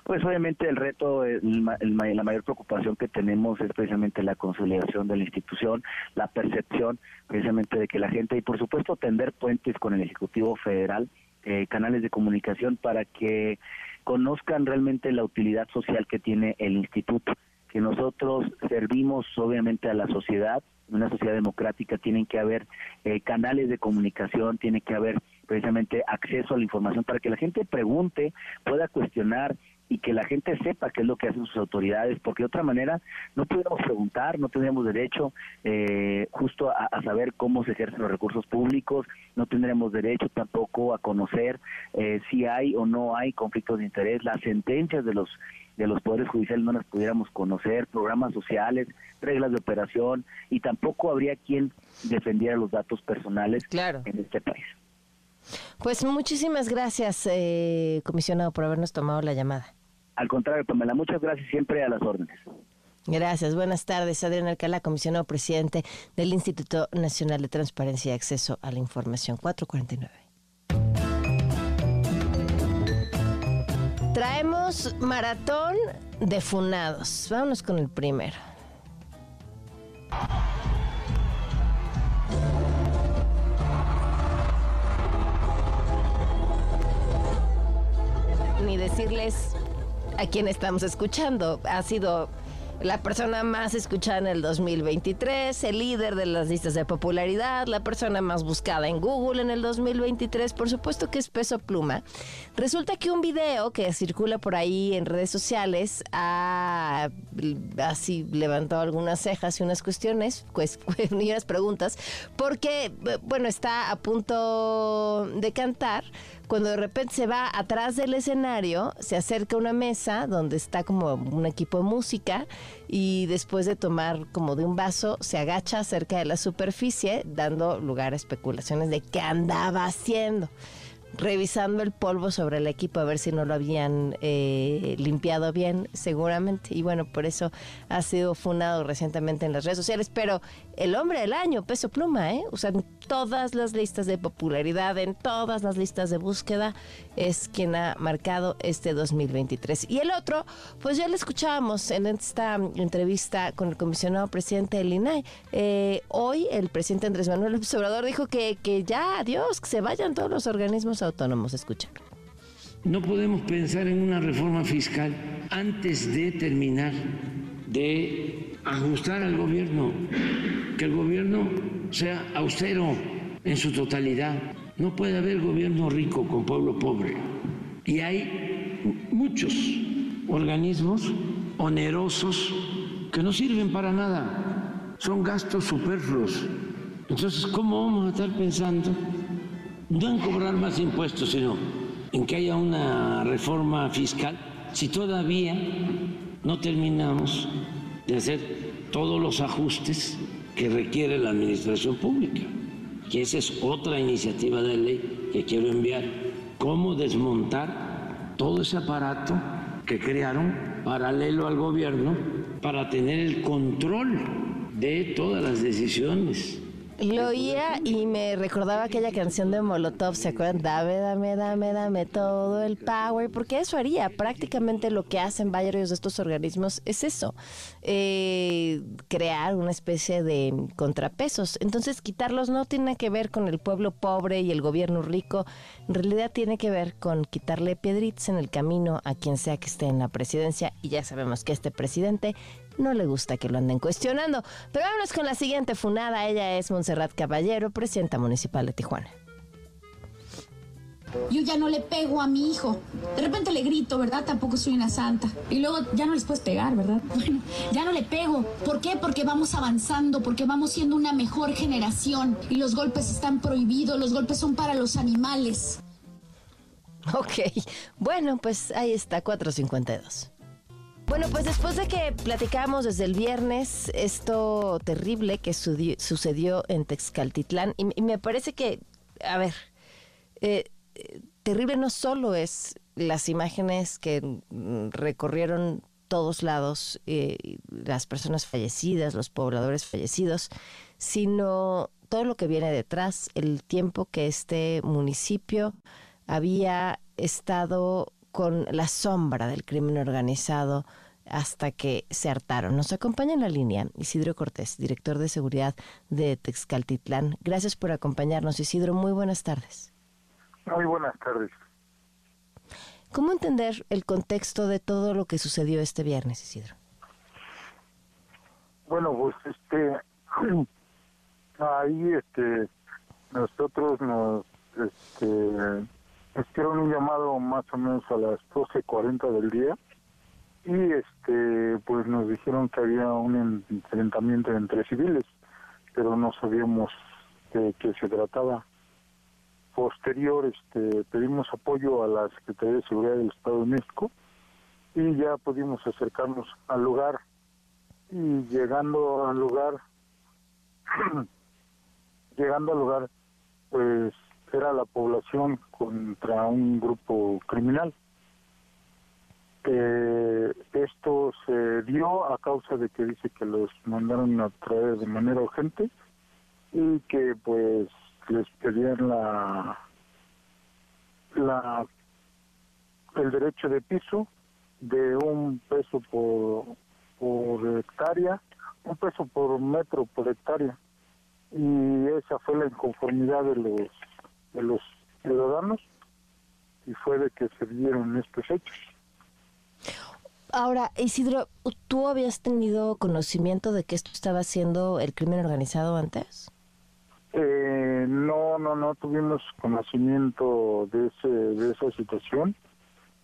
Pues obviamente el reto, la mayor preocupación que tenemos es precisamente la consolidación de la institución, la percepción precisamente de que la gente, y por supuesto tender puentes con el Ejecutivo Federal, eh, canales de comunicación para que conozcan realmente la utilidad social que tiene el instituto, que nosotros servimos obviamente a la sociedad, en una sociedad democrática tienen que haber eh, canales de comunicación, tiene que haber precisamente acceso a la información para que la gente pregunte, pueda cuestionar y que la gente sepa qué es lo que hacen sus autoridades, porque de otra manera no pudiéramos preguntar, no tendríamos derecho eh, justo a, saber cómo se ejercen los recursos públicos, no tendremos derecho tampoco a conocer eh, si hay o no hay conflictos de interés, las sentencias de los de los poderes judiciales no las pudiéramos conocer, programas sociales, reglas de operación y tampoco habría quien defendiera los datos personales en este país. Pues muchísimas gracias, eh, comisionado, por habernos tomado la llamada. Al contrario, Pamela, muchas gracias siempre a las órdenes. Gracias, buenas tardes. Adrián Alcalá, comisionado presidente del Instituto Nacional de Transparencia y Acceso a la Información 449. Traemos maratón de funados. Vámonos con el primero. Ni decirles a quién estamos escuchando. Ha sido la persona más escuchada en el 2023, el líder de las listas de popularidad, la persona más buscada en Google en el 2023, por supuesto que es peso pluma. Resulta que un video que circula por ahí en redes sociales ha así levantado algunas cejas y unas cuestiones, pues, y unas preguntas, porque, bueno, está a punto de cantar cuando de repente se va atrás del escenario, se acerca a una mesa donde está como un equipo de música y después de tomar como de un vaso, se agacha cerca de la superficie, dando lugar a especulaciones de qué andaba haciendo revisando el polvo sobre el equipo a ver si no lo habían eh, limpiado bien, seguramente. Y bueno, por eso ha sido funado recientemente en las redes sociales. Pero el hombre del año, peso pluma, ¿eh? O sea, en todas las listas de popularidad, en todas las listas de búsqueda, es quien ha marcado este 2023. Y el otro, pues ya lo escuchábamos en esta entrevista con el comisionado presidente del INAI. Eh, hoy el presidente Andrés Manuel Obrador dijo que, que ya, adiós, que se vayan todos los organismos autónomos. Escucha. No podemos pensar en una reforma fiscal antes de terminar de ajustar al gobierno, que el gobierno sea austero en su totalidad. No puede haber gobierno rico con pueblo pobre. Y hay muchos organismos onerosos que no sirven para nada. Son gastos superfluos. Entonces, ¿cómo vamos a estar pensando no en cobrar más impuestos, sino en que haya una reforma fiscal, si todavía no terminamos de hacer todos los ajustes que requiere la administración pública, que esa es otra iniciativa de ley que quiero enviar. Cómo desmontar todo ese aparato que crearon paralelo al gobierno para tener el control de todas las decisiones lo oía y me recordaba aquella canción de Molotov, ¿se acuerdan? Dame, dame, dame, dame todo el power, porque eso haría. Prácticamente lo que hacen varios de estos organismos es eso, eh, crear una especie de contrapesos. Entonces, quitarlos no tiene que ver con el pueblo pobre y el gobierno rico, en realidad tiene que ver con quitarle piedritas en el camino a quien sea que esté en la presidencia, y ya sabemos que este presidente no le gusta que lo anden cuestionando. Pero vámonos con la siguiente funada. Ella es Montserrat Caballero, presidenta municipal de Tijuana. Yo ya no le pego a mi hijo. De repente le grito, ¿verdad? Tampoco soy una santa. Y luego ya no les puedes pegar, ¿verdad? Bueno, ya no le pego. ¿Por qué? Porque vamos avanzando, porque vamos siendo una mejor generación. Y los golpes están prohibidos, los golpes son para los animales. Ok, bueno, pues ahí está, 452. Bueno, pues después de que platicamos desde el viernes esto terrible que sucedió en Texcaltitlán, y, me parece que, a ver, eh, terrible no solo es las imágenes que recorrieron todos lados, eh, las personas fallecidas, los pobladores fallecidos, sino todo lo que viene detrás, el tiempo que este municipio había estado con la sombra del crimen organizado hasta que se hartaron. Nos acompaña en la línea Isidro Cortés, director de seguridad de Texcaltitlán. Gracias por acompañarnos, Isidro. Muy buenas tardes. Muy buenas tardes. ¿Cómo entender el contexto de todo lo que sucedió este viernes, Isidro? Bueno, pues este ahí este nosotros nos este hicieron un llamado más o menos a las 12.40 del día y este pues nos dijeron que había un enfrentamiento entre civiles, pero no sabíamos de qué se trataba. Posterior este pedimos apoyo a la Secretaría de Seguridad del Estado de México y ya pudimos acercarnos al lugar y llegando al lugar llegando al lugar pues era la población contra un grupo criminal. Eh, esto se dio a causa de que dice que los mandaron a traer de manera urgente y que pues les pedían la la el derecho de piso de un peso por por hectárea un peso por metro por hectárea y esa fue la inconformidad de los de los ciudadanos y fue de que se dieron estos hechos. Ahora, Isidro, ¿tú habías tenido conocimiento de que esto estaba haciendo el crimen organizado antes? Eh, no, no, no tuvimos conocimiento de ese, de esa situación.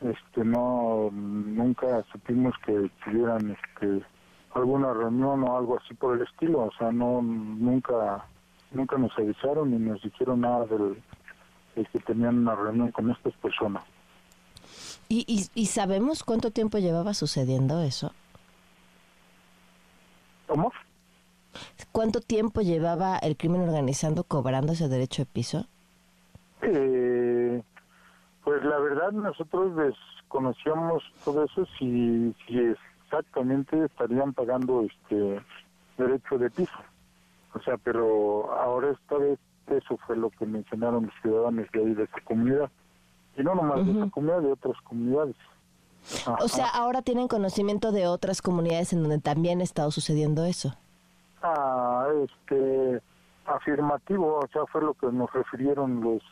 Este, no, nunca supimos que tuvieran, este, alguna reunión o algo así por el estilo. O sea, no, nunca, nunca nos avisaron ni nos dijeron nada del, que tenían una reunión con estas personas. ¿Y, y, sabemos cuánto tiempo llevaba sucediendo eso? ¿Cómo? ¿Cuánto tiempo llevaba el crimen organizando cobrando ese derecho de piso? Eh, pues la verdad nosotros desconocíamos todo eso si, si exactamente estarían pagando este derecho de piso. O sea, pero ahora esta vez eso fue lo que mencionaron los ciudadanos de ahí de esta comunidad. Y no nomás de esta comunidad, de otras comunidades. O sea, ahora tienen conocimiento de otras comunidades en donde también ha estado sucediendo eso. Ah, este, afirmativo, o sea, fue lo que nos refirieron los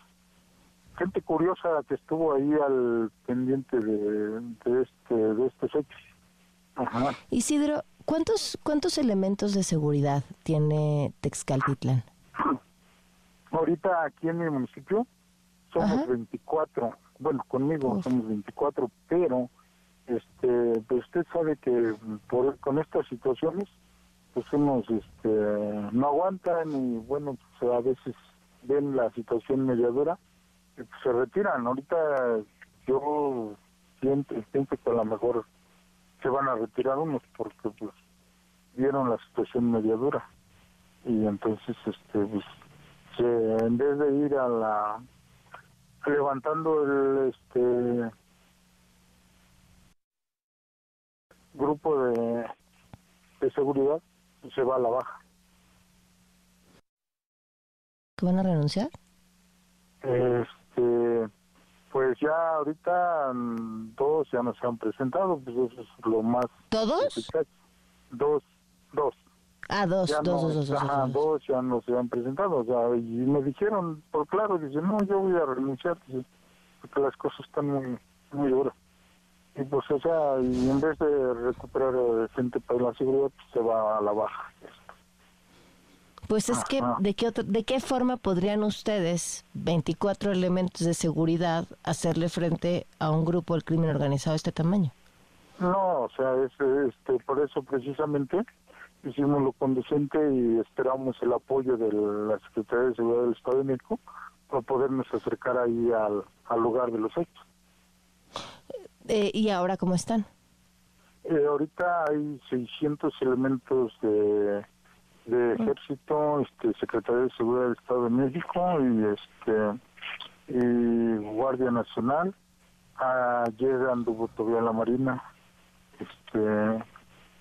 gente curiosa que estuvo ahí al pendiente de, de este de estos hechos. Ajá. Isidro, ¿cuántos cuántos elementos de seguridad tiene Texcaltitlán? Ahorita aquí en mi municipio somos 24, bueno, conmigo somos 24, pero este pues usted sabe que por, con estas situaciones pues unos este, no aguantan y bueno, pues a veces ven la situación mediadora y pues se retiran. Ahorita yo siento, siento que a lo mejor se van a retirar unos porque pues vieron la situación mediadora. Y entonces este pues en vez de ir a la levantando el este grupo de, de seguridad se va a la baja. ¿Que van a renunciar? Este, pues ya ahorita mm, dos ya no se han presentado, pues eso es lo más. ¿Todos? eficaz. Dos, dos. Ah, dos, Ya dos, no, dos, dos, ajá, dos. dos ya no se han presentado, o sea, y me dijeron, por claro, dice, no, yo voy a renunciar, dice, porque las cosas están muy, muy duras. Y pues, o sea, y en vez de recuperar gente para la seguridad, pues se va a la baja. Pues es que, ¿de qué, otra- ¿de qué forma podrían ustedes, 24 elementos de seguridad, hacerle frente a un grupo del crimen organizado de este tamaño? No, o sea, es, este, por eso precisamente hicimos lo conducente y esperamos el apoyo de la Secretaría de Seguridad del Estado de México para podernos acercar ahí al, al lugar de los hechos. Eh, ¿Y ahora cómo están? Eh, ahorita hay 600 elementos de, de ejército, este, Secretaría de Seguridad del Estado de México y este y Guardia Nacional. Ayer anduvo todavía la Marina, este,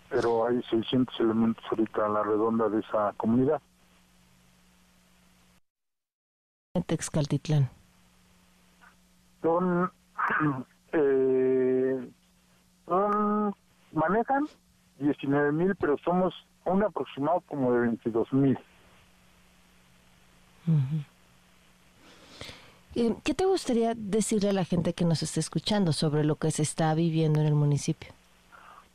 pero hay 600 elementos ahorita a la redonda de esa comunidad. En Texcaltitlán. Son, eh, son manejan 19 mil, pero somos un aproximado como de 22 mil. Eh, ¿Qué te gustaría decirle a la gente que nos está escuchando sobre lo que se está viviendo en el municipio?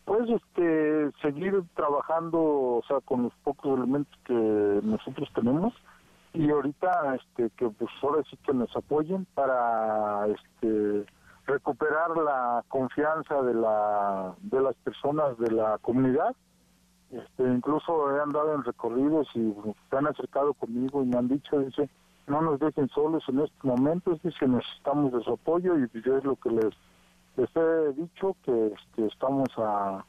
Pues este, seguir trabajando, o sea, con los pocos elementos que nosotros tenemos y ahorita este que pues ahora sí que nos apoyen para este recuperar la confianza de la de las personas de la comunidad. Este, incluso he andado en recorridos y se han acercado conmigo y me han dicho, dice, no nos dejen solos en estos momentos, dice, necesitamos de su apoyo y pues yo es lo que les les he dicho que este, estamos a,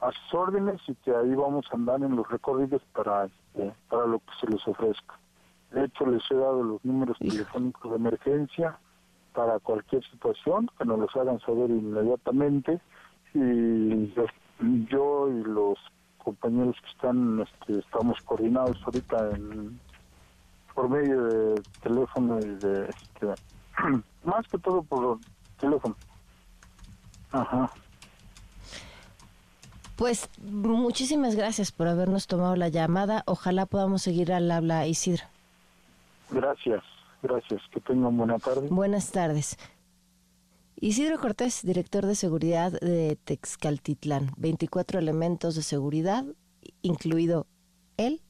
a sus órdenes y que ahí vamos a andar en los recorridos para este, para lo que se les ofrezca. De hecho, les he dado los números telefónicos de emergencia para cualquier situación, que nos los hagan saber inmediatamente. Y yo, yo y los compañeros que están, este, estamos coordinados ahorita en, por medio de teléfono y de, este, más que todo por teléfono. Ajá. Pues muchísimas gracias por habernos tomado la llamada. Ojalá podamos seguir al habla, Isidro. Gracias, gracias. Que tengan buena tarde. Buenas tardes. Isidro Cortés, director de seguridad de Texcaltitlán. 24 elementos de seguridad, incluido él.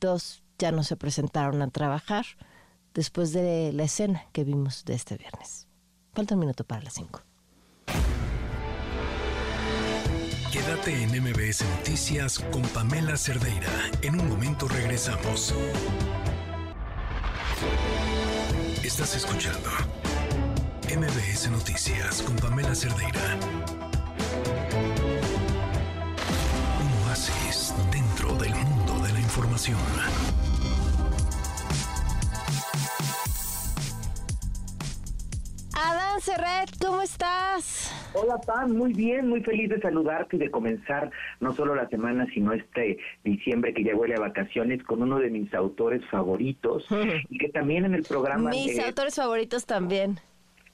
Dos ya no se presentaron a trabajar después de la escena que vimos de este viernes. Falta un minuto para las 5. Quédate en MBS Noticias con Pamela Cerdeira. En un momento regresamos. Estás escuchando MBS Noticias con Pamela Cerdeira. Un oasis dentro del mundo de la información. Adán Serret, ¿cómo estás? Hola Pam, muy bien, muy feliz de saludarte y de comenzar no solo la semana, sino este diciembre que ya huele a vacaciones con uno de mis autores favoritos y que también en el programa... Mis eh, autores favoritos también.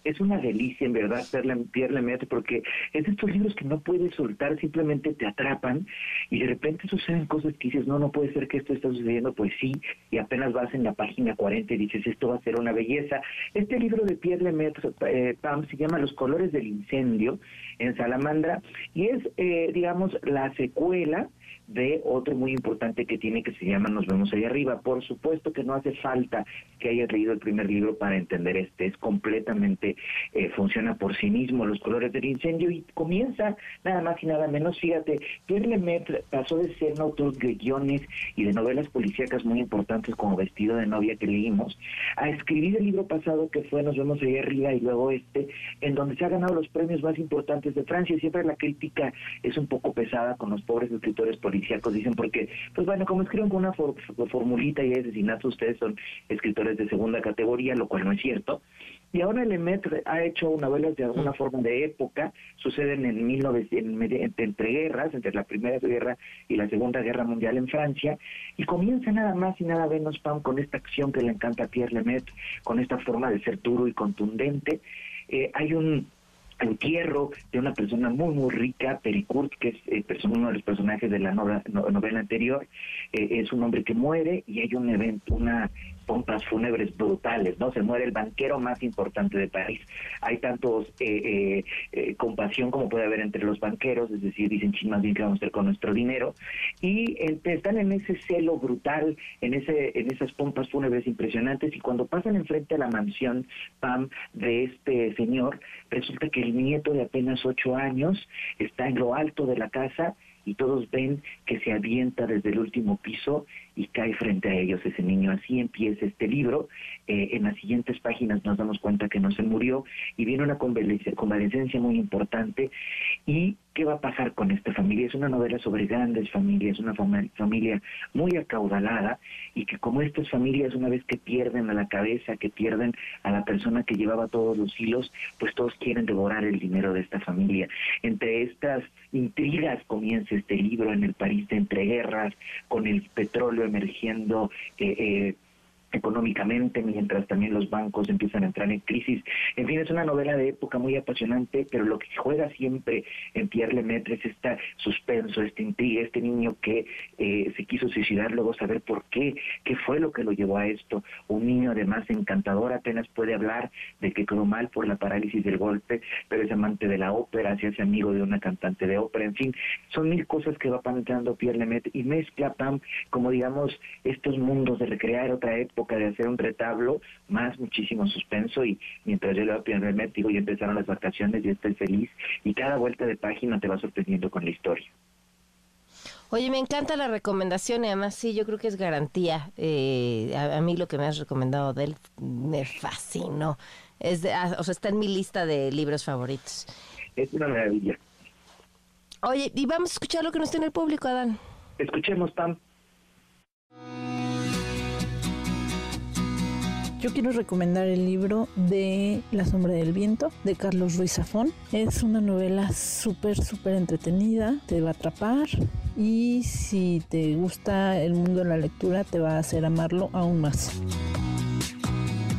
Es una delicia, en verdad, Pierre, Lemaitre, porque es de estos libros que no puedes soltar, simplemente te atrapan y de repente suceden cosas que dices, no, no puede ser que esto está sucediendo, pues sí, y apenas vas en la página 40 y dices, esto va a ser una belleza. Este libro de Pierre Lemaitre, eh, Pam, se llama Los colores del incendio en Salamandra y es, eh, digamos, la secuela de otro muy importante que tiene que se llama Nos vemos ahí arriba. Por supuesto que no hace falta que hayas leído el primer libro para entender este, es completamente, eh, funciona por sí mismo, Los colores del incendio, y comienza nada más y nada menos, fíjate, Pierre Lemaitre pasó de ser un autor guiones y de novelas policíacas muy importantes como Vestido de novia que leímos, a escribir el libro pasado que fue Nos vemos ahí arriba y luego este, en donde se ha ganado los premios más importantes de Francia, siempre la crítica es un poco pesada con los pobres escritores policíacos, dicen, porque, pues bueno, como escriben con una for- formulita y hay asesinatos, ustedes son escritores de segunda categoría, lo cual no es cierto, Y ahora Lemaitre ha hecho novelas de alguna forma de época, suceden en 1900, entre guerras, entre la Primera Guerra y la Segunda Guerra Mundial en Francia, y comienza nada más y nada menos, Pam, con esta acción que le encanta a Pierre Lemaitre, con esta forma de ser duro y contundente. Eh, hay un entierro de una persona muy, muy rica, Pericourt, que es eh, uno de los personajes de la novela, novela anterior, eh, es un hombre que muere y hay un evento, una pompas fúnebres brutales, ¿no? Se muere el banquero más importante de París. Hay tantos eh, eh, eh, compasión como puede haber entre los banqueros, es decir, dicen, ching, más bien que vamos a hacer con nuestro dinero, y están en ese celo brutal, en ese en esas pompas fúnebres impresionantes, y cuando pasan enfrente a la mansión, Pam, de este señor, resulta que el nieto de apenas ocho años está en lo alto de la casa y todos ven que se avienta desde el último piso y cae frente a ellos ese niño. Así empieza este libro. Eh, en las siguientes páginas nos damos cuenta que no se murió y viene una convalescencia muy importante. ¿Y qué va a pasar con esta familia? Es una novela sobre grandes familias, una familia muy acaudalada y que como estas familias una vez que pierden a la cabeza, que pierden a la persona que llevaba todos los hilos, pues todos quieren devorar el dinero de esta familia. Entre estas intrigas comienza este libro en el París de entreguerras, con el petróleo emergiendo eh, eh, económicamente, mientras también los bancos empiezan a entrar en crisis. En fin, es una novela de época muy apasionante, pero lo que juega siempre en Pierre Lemaitre es este suspenso, este intriga, este niño que eh, se quiso suicidar, luego saber por qué, qué fue lo que lo llevó a esto. Un niño además encantador, apenas puede hablar de que quedó mal por la parálisis del golpe, pero es amante de la ópera, se hace amigo de una cantante de ópera, en fin, son mil cosas que va planteando Pierre Lemaitre y mezcla, Pam, como digamos, estos mundos de recrear otra época, de hacer un retablo, más muchísimo suspenso y mientras yo leo primer digo, ya empezaron las vacaciones y estoy feliz y cada vuelta de página te va sorprendiendo con la historia. Oye, me encanta la recomendación y además sí, yo creo que es garantía. Eh, a, mí lo que me has recomendado de él me fascinó. Es ah, o sea, está en mi lista de libros favoritos. Es una maravilla. Oye, y vamos a escuchar lo que nos tiene el público, Adán. Escuchemos, Pam. Yo quiero recomendar el libro de La sombra del viento de Carlos Ruiz Zafón. Es una novela súper, súper entretenida, te va a atrapar y si te gusta el mundo de la lectura te va a hacer amarlo aún más.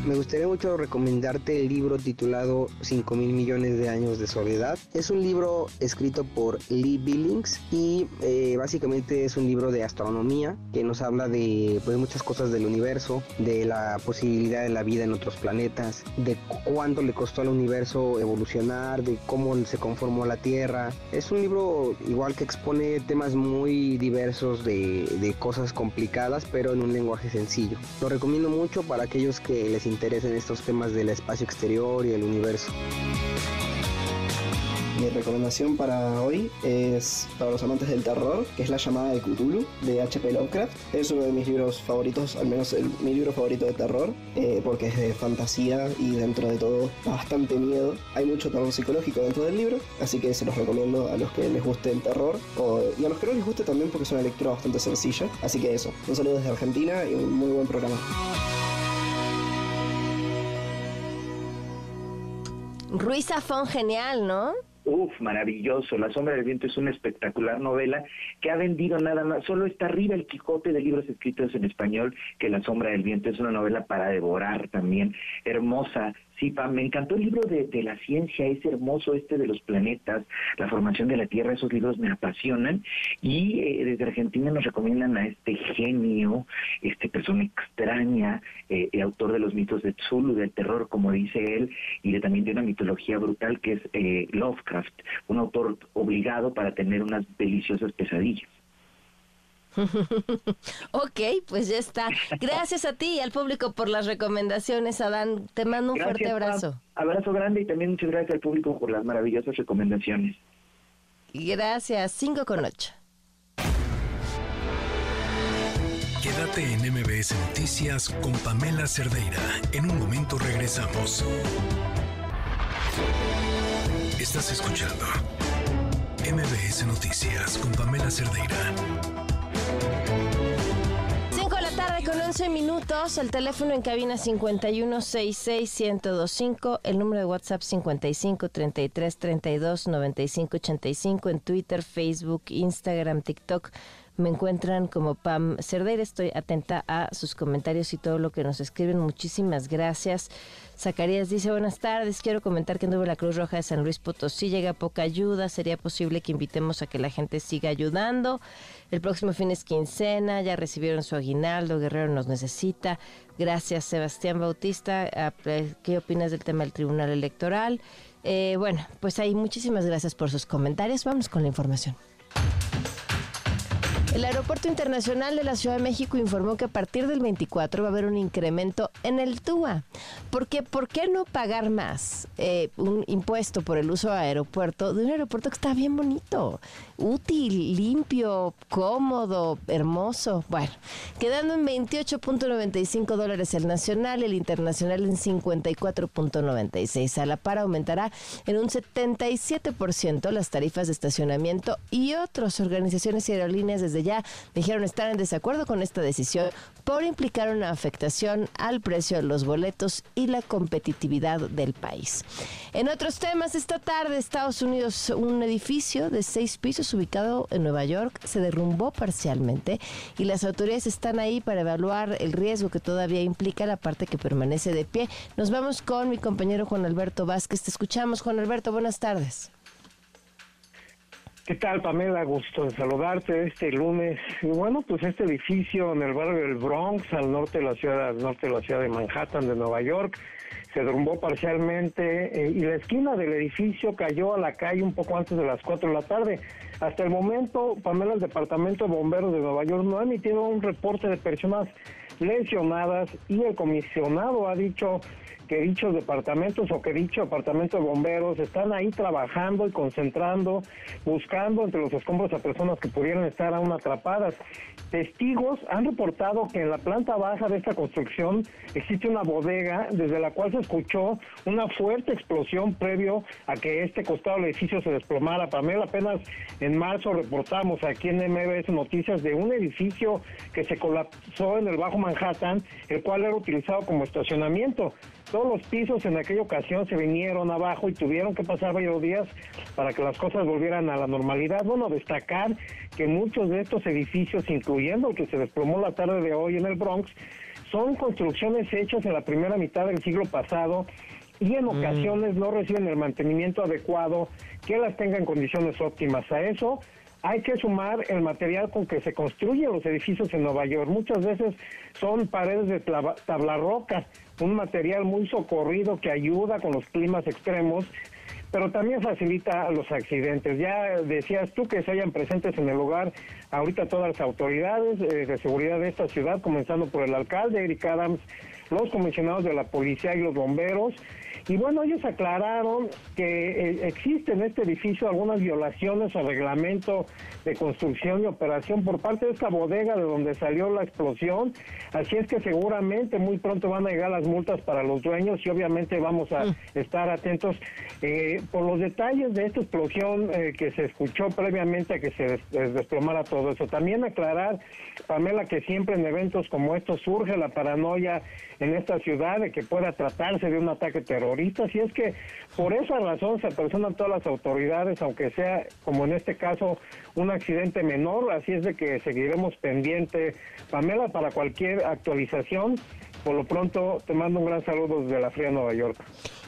Me gustaría mucho recomendarte el libro titulado 5 mil millones de años de soledad. Es un libro escrito por Lee Billings y eh, básicamente es un libro de astronomía que nos habla de pues, muchas cosas del universo, de la posibilidad de la vida en otros planetas, de cuánto le costó al universo evolucionar, de cómo se conformó la Tierra. Es un libro igual que expone temas muy diversos de, de cosas complicadas, pero en un lenguaje sencillo. Lo recomiendo mucho para aquellos que les interesa interés en estos temas del espacio exterior y el universo. Mi recomendación para hoy es para los amantes del terror, que es La llamada de Cthulhu de H.P. Lovecraft. Es uno de mis libros favoritos, al menos mi libro favorito de terror, eh, porque es de fantasía y dentro de todo bastante miedo. Hay mucho terror psicológico dentro del libro, así que se los recomiendo a los que les guste el terror y a los que no les guste también porque es una lectura bastante sencilla. Así que eso, un saludo desde Argentina y un muy buen programa. Ruiz Zafón, genial, ¿no? Uf, maravilloso. La sombra del viento es una espectacular novela que ha vendido nada más. Solo está arriba el Quijote de libros escritos en español que La sombra del viento es una novela para devorar también. Hermosa, Sí, me encantó el libro de, la ciencia, es hermoso este de los planetas, la formación de la Tierra, esos libros me apasionan y eh, desde Argentina nos recomiendan a este genio, este persona extraña, eh, autor de los mitos de Zulu, del terror, como dice él, y de, también de una mitología brutal que es eh, Lovecraft, un autor obligado para tener unas deliciosas pesadillas. ok, pues ya está. Gracias a ti y al público por las recomendaciones, Adán. Te mando un fuerte abrazo. Abrazo grande y también muchas gracias al público por las maravillosas recomendaciones. Gracias. 5 con 8. Quédate en MBS Noticias con Pamela Cerdeira. En un momento regresamos. Estás escuchando MBS Noticias con Pamela Cerdeira con 11 minutos, el teléfono en cabina 5166125, el número de WhatsApp 55 33 32 95 85, en Twitter, Facebook, Instagram, TikTok. Me encuentran como Pam Cerdeira. Estoy atenta a sus comentarios y todo lo que nos escriben. Muchísimas gracias. Zacarías dice, buenas tardes, quiero comentar que anduvo la Cruz Roja de San Luis Potosí, llega poca ayuda, sería posible que invitemos a que la gente siga ayudando. El próximo fin es quincena, ya recibieron su aguinaldo, Guerrero nos necesita. Gracias, Sebastián Bautista. ¿Qué opinas del tema del Tribunal Electoral? Eh, bueno, pues ahí muchísimas gracias por sus comentarios. Vamos con la información. El Aeropuerto Internacional de la Ciudad de México informó que a partir del 24 va a haber un incremento en el TUA. Porque, ¿por qué no pagar más eh, un impuesto por el uso de aeropuerto de un aeropuerto que está bien bonito, útil, limpio, cómodo, hermoso? Bueno, quedando en 28.95 dólares el nacional, el internacional en 54.96. A la par aumentará en un 77% las tarifas de estacionamiento y otras organizaciones y aerolíneas desde ya dijeron estar en desacuerdo con esta decisión por implicar una afectación al precio de los boletos y la competitividad del país. En otros temas, esta tarde Estados Unidos, un edificio de seis pisos ubicado en Nueva York se derrumbó parcialmente y las autoridades están ahí para evaluar el riesgo que todavía implica la parte que permanece de pie. Nos vamos con mi compañero Juan Alberto Vázquez. Te escuchamos, Juan Alberto. Buenas tardes. ¿Qué tal, Pamela? Gusto de saludarte este lunes. Y bueno, pues este edificio en el barrio del Bronx, al norte de la ciudad, al norte de la ciudad de Manhattan, de Nueva York, se derrumbó parcialmente eh, y la esquina del edificio cayó a la calle un poco antes de las 4 de la tarde. Hasta el momento, Pamela, el Departamento de Bomberos de Nueva York no ha emitido un reporte de personas lesionadas y el comisionado ha dicho que dichos departamentos o que dicho departamento de bomberos están ahí trabajando y concentrando, buscando entre los escombros a personas que pudieran estar aún atrapadas. Testigos han reportado que en la planta baja de esta construcción existe una bodega desde la cual se escuchó una fuerte explosión previo a que este costado del edificio se desplomara. Pamela, apenas en marzo reportamos aquí en MBS Noticias de un edificio que se colapsó en el Bajo Manhattan, el cual era utilizado como estacionamiento. Todos los pisos en aquella ocasión se vinieron abajo y tuvieron que pasar varios días para que las cosas volvieran a la normalidad. Bueno, destacar que muchos de estos edificios, incluyendo el que se desplomó la tarde de hoy en el Bronx, son construcciones hechas en la primera mitad del siglo pasado y en ocasiones no reciben el mantenimiento adecuado que las tengan en condiciones óptimas. A eso hay que sumar el material con que se construyen los edificios en Nueva York. Muchas veces son paredes de tabla roca, un material muy socorrido que ayuda con los climas extremos, pero también facilita los accidentes. Ya decías tú que se hayan presentes en el lugar ahorita todas las autoridades eh, de seguridad de esta ciudad, comenzando por el alcalde Eric Adams, los comisionados de la policía y los bomberos, y bueno, ellos aclararon que eh, existen en este edificio algunas violaciones al reglamento de construcción y operación por parte de esta bodega de donde salió la explosión. Así es que seguramente muy pronto van a llegar las multas para los dueños y obviamente vamos a mm. estar atentos eh, por los detalles de esta explosión eh, que se escuchó previamente a que se desplomara todo eso. También aclarar, Pamela, que siempre en eventos como estos surge la paranoia en esta ciudad de que pueda tratarse de un ataque terrorista. Si es que por esa razón se apersonan todas las autoridades, aunque sea, como en este caso, un accidente menor. Así es de que seguiremos pendiente, Pamela, para cualquier actualización. Por lo pronto, te mando un gran saludo desde la fría Nueva York.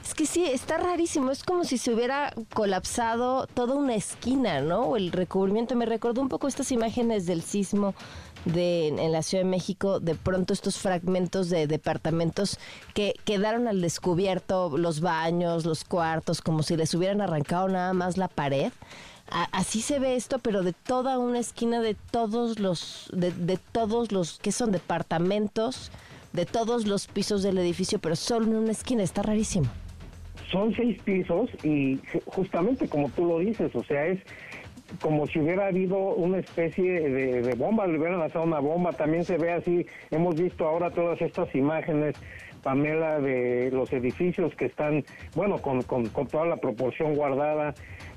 Es que sí, está rarísimo. Es como si se hubiera colapsado toda una esquina, ¿no? El recubrimiento. Me recordó un poco estas imágenes del sismo de, en la Ciudad de México, de pronto estos fragmentos de departamentos que quedaron al descubierto, los baños, los cuartos, como si les hubieran arrancado nada más la pared. así se ve esto, pero de toda una esquina de todos los, de, de todos los que son departamentos, de todos los pisos del edificio, pero solo en una esquina, está rarísimo. Son seis pisos y justamente como tú lo dices, o sea, es como si hubiera habido una especie de, bomba, le hubieran lanzado una bomba, también se ve así, hemos visto ahora todas estas imágenes, Pamela, de los edificios que están, bueno, con, con, toda la proporción guardada,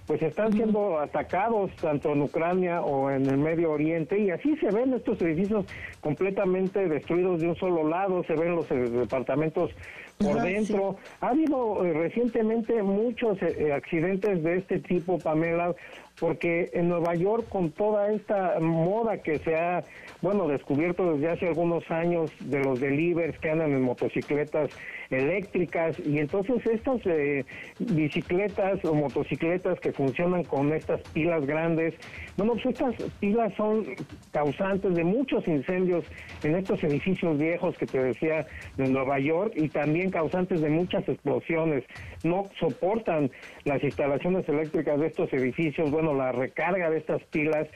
pues están siendo atacados tanto en Ucrania o en el Medio Oriente y así se ven estos edificios completamente destruidos de un solo lado, se ven los eh, departamentos por dentro. Ha habido eh, recientemente muchos eh, accidentes de este tipo, Pamela, porque en Nueva York con toda esta moda que se ha, bueno, descubierto desde hace algunos años de los delivers que andan en motocicletas eléctricas y entonces estas eh, bicicletas o motocicletas que funcionan con estas pilas grandes, bueno, pues estas pilas son causantes de muchos incendios en estos edificios viejos que te decía de Nueva York y también causantes de muchas explosiones. No soportan las instalaciones eléctricas de estos edificios, bueno, la recarga de estas pilas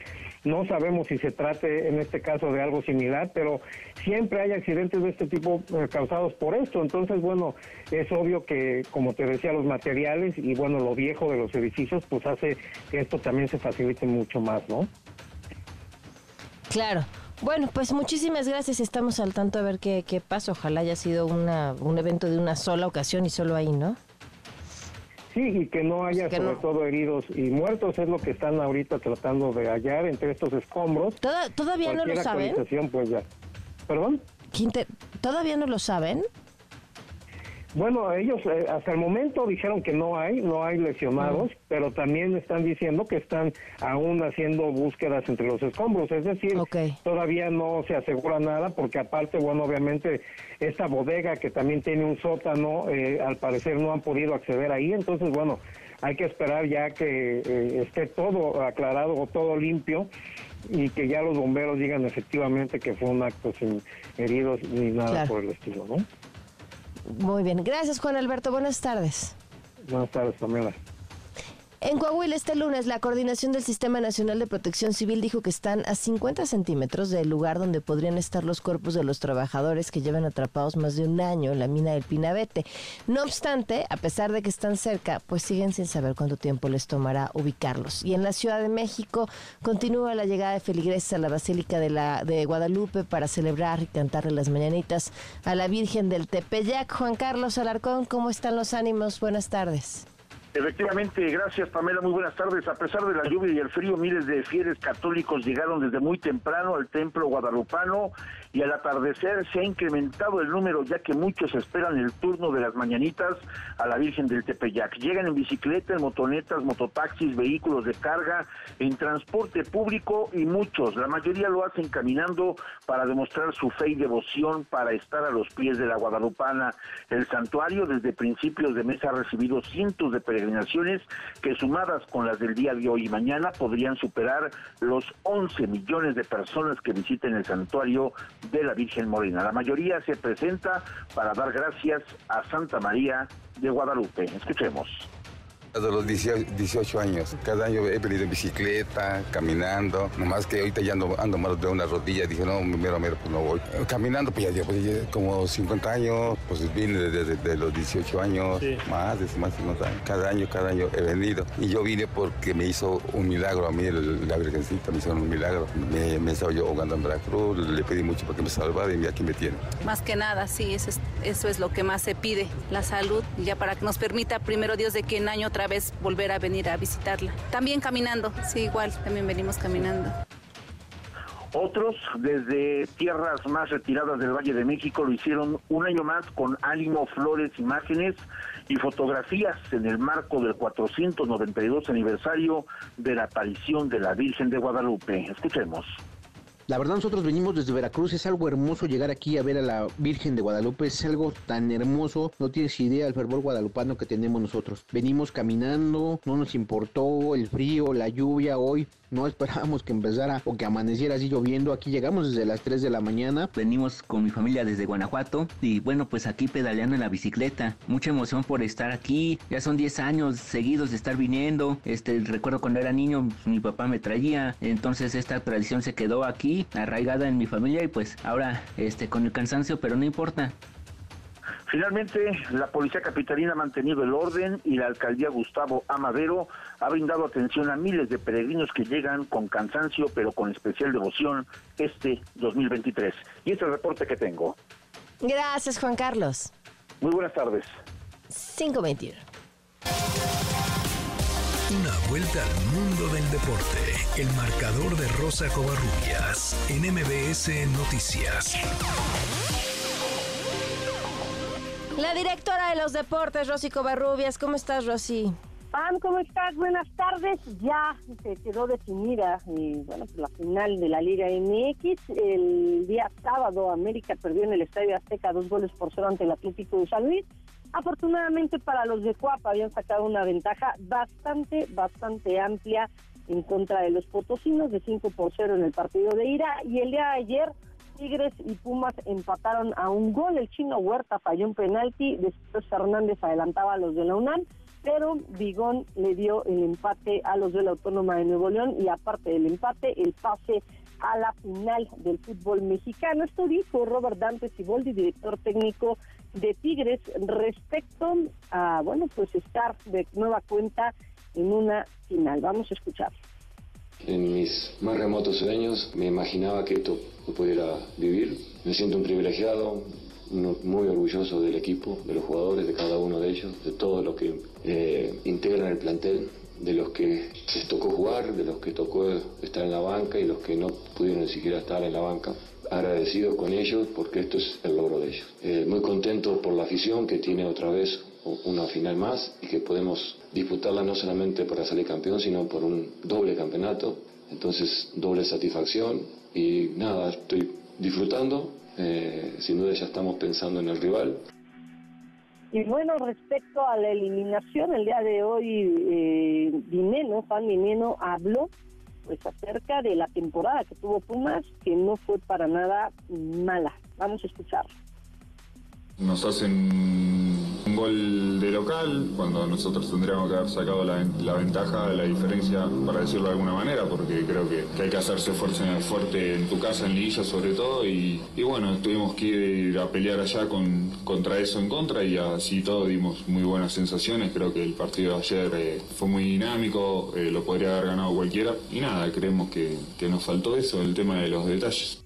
no sabemos si se trate en este caso de algo similar, pero siempre hay accidentes de este tipo eh, causados por esto. Entonces, bueno, es obvio que, como te decía, los materiales y, bueno, lo viejo de los edificios, pues hace que esto también se facilite mucho más, ¿no? Claro. Bueno, pues muchísimas gracias. Estamos al tanto a ver qué, qué pasa. Ojalá haya sido una, un evento de una sola ocasión y solo ahí, ¿no? Sí, y que no haya sobre todo heridos y muertos es lo que están ahorita tratando de hallar entre estos escombros. ¿Todavía no lo saben? Pues ya. ¿Perdón? ¿Todavía no lo saben? Bueno, ellos eh, hasta el momento dijeron que no hay, no hay lesionados, pero también están diciendo que están aún haciendo búsquedas entre los escombros, es decir, todavía no se asegura nada porque aparte, bueno, obviamente esta bodega que también tiene un sótano, eh, al parecer no han podido acceder ahí, entonces, bueno, hay que esperar ya que eh, esté todo aclarado o todo limpio y que ya los bomberos digan efectivamente que fue un acto sin heridos ni nada por el estilo, ¿no? Muy bien. Gracias, Juan Alberto. Buenas tardes. Buenas tardes, Pamela. En Coahuila este lunes la Coordinación del Sistema Nacional de Protección Civil dijo que están a 50 centímetros del lugar donde podrían estar los cuerpos de los trabajadores que llevan atrapados más de un año en la mina del Pinabete. No obstante, a pesar de que están cerca, pues siguen sin saber cuánto tiempo les tomará ubicarlos. Y en la Ciudad de México continúa la llegada de feligreses a la Basílica de, la, de Guadalupe para celebrar y cantarle las mañanitas a la Virgen del Tepeyac. Juan Carlos Alarcón, ¿cómo están los ánimos? Buenas tardes. Efectivamente, gracias Pamela, muy buenas tardes. A pesar de la lluvia y el frío, miles de fieles católicos llegaron desde muy temprano al templo guadalupano y al atardecer se ha incrementado el número ya que muchos esperan el turno de las mañanitas a la Virgen del Tepeyac. Llegan en bicicleta, en motonetas, mototaxis, vehículos de carga, en transporte público y muchos, la mayoría lo hacen caminando para demostrar su fe y devoción para estar a los pies de la guadalupana. El santuario desde principios de mes ha recibido cientos de peregrinaciones que sumadas con las del día de hoy y mañana podrían superar los 11 millones de personas que visiten el santuario de la Virgen Morena. La mayoría se presenta para dar gracias a Santa María de Guadalupe. Escuchemos. De los 18 años, cada año he venido en bicicleta, caminando, nomás que ahorita ya ando, ando mal de una rodilla, dije no, mero, mero, pues no voy. Caminando, pues ya, pues, como 50 años, pues vine desde, los 18 años, más, de más de 50 años. Cada año, cada año he venido. Y yo vine porque me hizo un milagro a mí, la Virgencita me hizo un milagro. Me, me estaba yo ahogando en Veracruz, le pedí mucho para que me salvara y aquí me tiene. Más que nada, sí, eso es, eso es lo que más se pide, la salud, ya para que nos permita primero Dios de que en año otra vez volver a venir a visitarla. También caminando, sí, igual, también venimos caminando. Otros, desde tierras más retiradas del Valle de México, lo hicieron un año más con ánimo, flores, imágenes y fotografías en el marco del 492 aniversario de la aparición de la Virgen de Guadalupe. Escuchemos. La verdad nosotros venimos desde Veracruz, es algo hermoso llegar aquí a ver a la Virgen de Guadalupe, es algo tan hermoso, no tienes idea el fervor guadalupano que tenemos nosotros. Venimos caminando, no nos importó el frío, la lluvia. Hoy, no esperábamos que empezara o que amaneciera así lloviendo. Aquí llegamos desde las 3 de la mañana. Venimos con mi familia desde Guanajuato y bueno, pues aquí pedaleando en la bicicleta. Mucha emoción por estar aquí. Ya son 10 años seguidos de estar viniendo. Este, recuerdo cuando era niño, pues, mi papá me traía. Entonces esta tradición se quedó aquí, arraigada en mi familia y pues ahora este, con el cansancio, pero no importa. Finalmente, la Policía Capitalina ha mantenido el orden y la Alcaldía Gustavo Amadero ha brindado atención a miles de peregrinos que llegan con cansancio, pero con especial devoción este 2023. Y este es el reporte que tengo. Gracias, Juan Carlos. Muy buenas tardes. 521. Una vuelta al mundo del deporte. El marcador de Rosa Covarrubias en MBS Noticias. La directora de los deportes, Rosy Covarrubias. ¿Cómo estás, Rosy? Pam, ¿cómo estás? Buenas tardes. Ya se quedó definida eh, bueno, pues la final de la Liga MX. El día sábado, América perdió en el Estadio Azteca dos goles por cero ante el Atlético de San Luis. Afortunadamente para los de Cuapa habían sacado una ventaja bastante, bastante amplia en contra de los potosinos de 5 por 0 en el partido de ira. Y el día de ayer Tigres y Pumas empataron a un gol. El chino Huerta falló un penalti. Después Fernández adelantaba a los de la UNAM. Pero Vigón le dio el empate a los de la Autónoma de Nuevo León y aparte del empate, el pase a la final del fútbol mexicano. Esto dijo Robert Dante Siboldi, director técnico de Tigres, respecto a, bueno, pues estar de nueva cuenta en una final. Vamos a escuchar. En mis más remotos sueños me imaginaba que esto lo pudiera vivir. Me siento un privilegiado, muy orgulloso del equipo, de los jugadores, de cada uno de ellos, de todo lo que eh, integran el plantel, de los que les tocó jugar, de los que tocó estar en la banca y los que no pudieron ni siquiera estar en la banca. Agradecidos con ellos porque esto es el logro de ellos. Eh, muy contento por la afición que tiene otra vez una final más y que podemos disputarla no solamente para salir campeón, sino por un doble campeonato. Entonces, doble satisfacción y nada, estoy disfrutando. Eh, sin duda ya estamos pensando en el rival. Y bueno, respecto a la eliminación, el día de hoy eh, Dineno, Juan Dineno, habló pues acerca de la temporada que tuvo Pumas, que no fue para nada mala. Vamos a escucharlo. Nos hacen un gol de local cuando nosotros tendríamos que haber sacado la, ventaja, la diferencia, para decirlo de alguna manera, porque creo que, hay que hacerse fuerza, fuerte en tu casa, en Lilla sobre todo, y, bueno, tuvimos que ir a pelear allá con, contra eso en contra y así todo dimos muy buenas sensaciones. Creo que el partido de ayer eh, fue muy dinámico, eh, lo podría haber ganado cualquiera, y nada, creemos que, que nos faltó eso, el tema de los detalles.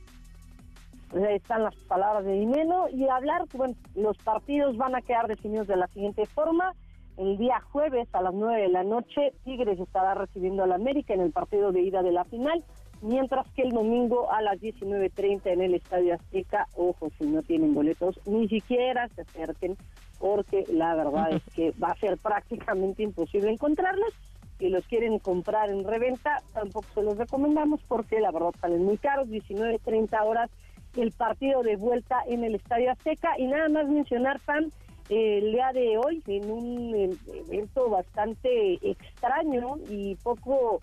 Están las palabras de Dineno y hablar, bueno, los partidos van a quedar definidos de la siguiente forma. El día jueves a las 9 de la noche, Tigres estará recibiendo al América en el partido de ida de la final, mientras que el domingo a las 19.30 en el Estadio Azteca, ojo, si no tienen boletos, ni siquiera se acerquen, porque la verdad es que va a ser prácticamente imposible encontrarlos. Si los quieren comprar en reventa, tampoco se los recomendamos porque la verdad salen muy caros, 19.30 horas el partido de vuelta en el Estadio Azteca. Y nada más mencionar, Pam, el día de hoy, en un eh, evento bastante extraño y poco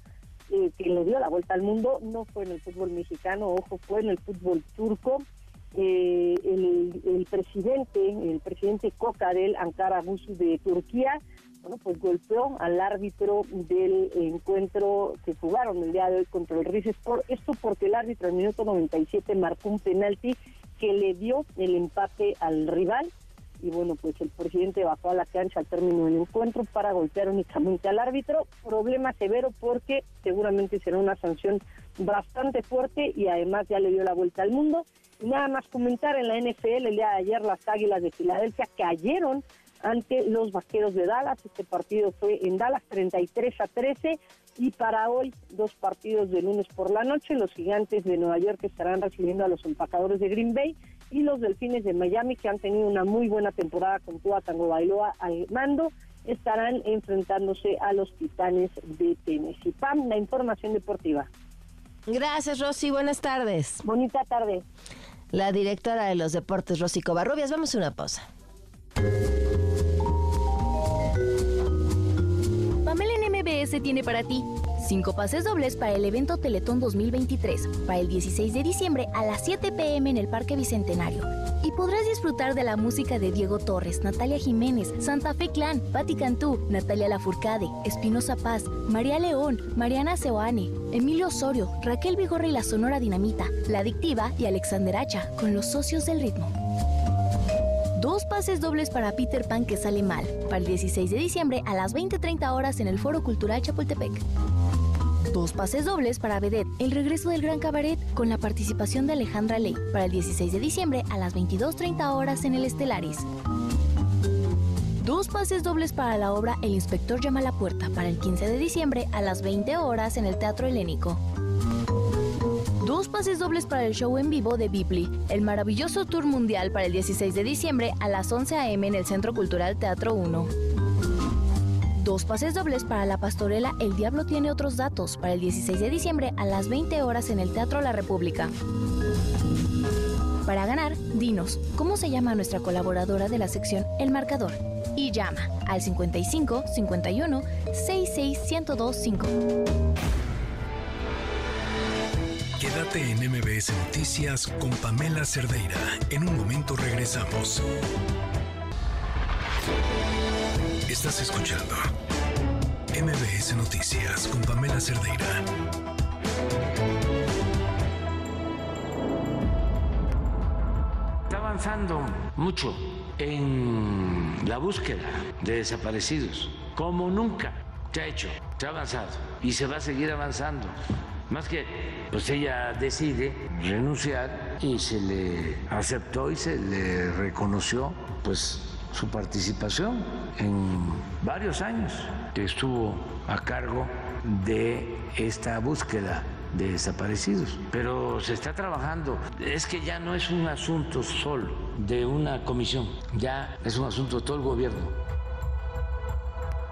eh, que le dio la vuelta al mundo, no fue en el fútbol mexicano, ojo, fue en el fútbol turco. Eh, el, presidente, el presidente Coca del Ankara Bus de Turquía, bueno, pues golpeó al árbitro del encuentro que jugaron el día de hoy contra el Rizespor. Esto porque el árbitro en el minuto 97 marcó un penalti que le dio el empate al rival. Y bueno, pues el presidente bajó a la cancha al término del encuentro para golpear únicamente al árbitro. Problema severo porque seguramente será una sanción bastante fuerte y además ya le dio la vuelta al mundo. Nada más comentar en la NFL el día de ayer las Águilas de Filadelfia cayeron ante los Vaqueros de Dallas. Este partido fue en Dallas 33 a 13 y para hoy dos partidos de lunes por la noche. Los Gigantes de Nueva York estarán recibiendo a los empacadores de Green Bay y los Delfines de Miami que han tenido una muy buena temporada con Tua Tango Bailoa al mando estarán enfrentándose a los Titanes de Tennessee. Pam, la información deportiva. Gracias, Rosy. Buenas tardes. Bonita tarde. La directora de los deportes, Rosy Covarrubias. Vamos a una pausa. Pamela en MBS tiene para ti cinco pases dobles para el evento Teletón 2023, para el 16 de diciembre a las 7 pm en el Parque Bicentenario. Y podrás disfrutar de la música de Diego Torres, Natalia Jiménez, Santa Fe Clan, Patti Cantú, Natalia Lafourcade, Espinosa Paz, María León, Mariana Seoane, Emilio Osorio, Raquel Vigorra y la Sonora Dinamita, La Adictiva y Alexander Hacha, con los socios del ritmo. Dos pases dobles para Peter Pan que sale mal, para el 16 de diciembre a las 20.30 horas en el Foro Cultural Chapultepec. Dos pases dobles para Vedette, el regreso del Gran Cabaret con la participación de Alejandra Ley, para el 16 de diciembre a las 22.30 horas en el Estelaris. Dos pases dobles para la obra El inspector llama a la puerta para el 15 de diciembre a las 20 horas en el Teatro Helénico. Dos pases dobles para el show en vivo de Bibli, el maravilloso tour mundial para el 16 de diciembre a las 11 a.m. en el Centro Cultural Teatro 1. Dos pases dobles para la pastorela El Diablo tiene otros datos para el 16 de diciembre a las 20 horas en el Teatro La República. Para ganar, dinos cómo se llama nuestra colaboradora de la sección El Marcador y llama al 55 51 66 1025. Quédate en MBS Noticias con Pamela Cerdeira. En un momento regresamos. Estás escuchando MBS Noticias con Pamela Cerdeira. Está avanzando mucho en la búsqueda de desaparecidos, como nunca se ha hecho, se ha avanzado y se va a seguir avanzando. Más que, pues ella decide renunciar y se le aceptó y se le reconoció, pues su participación en varios años que estuvo a cargo de esta búsqueda de desaparecidos. Pero se está trabajando. Es que ya no es un asunto solo de una comisión, ya es un asunto de todo el gobierno.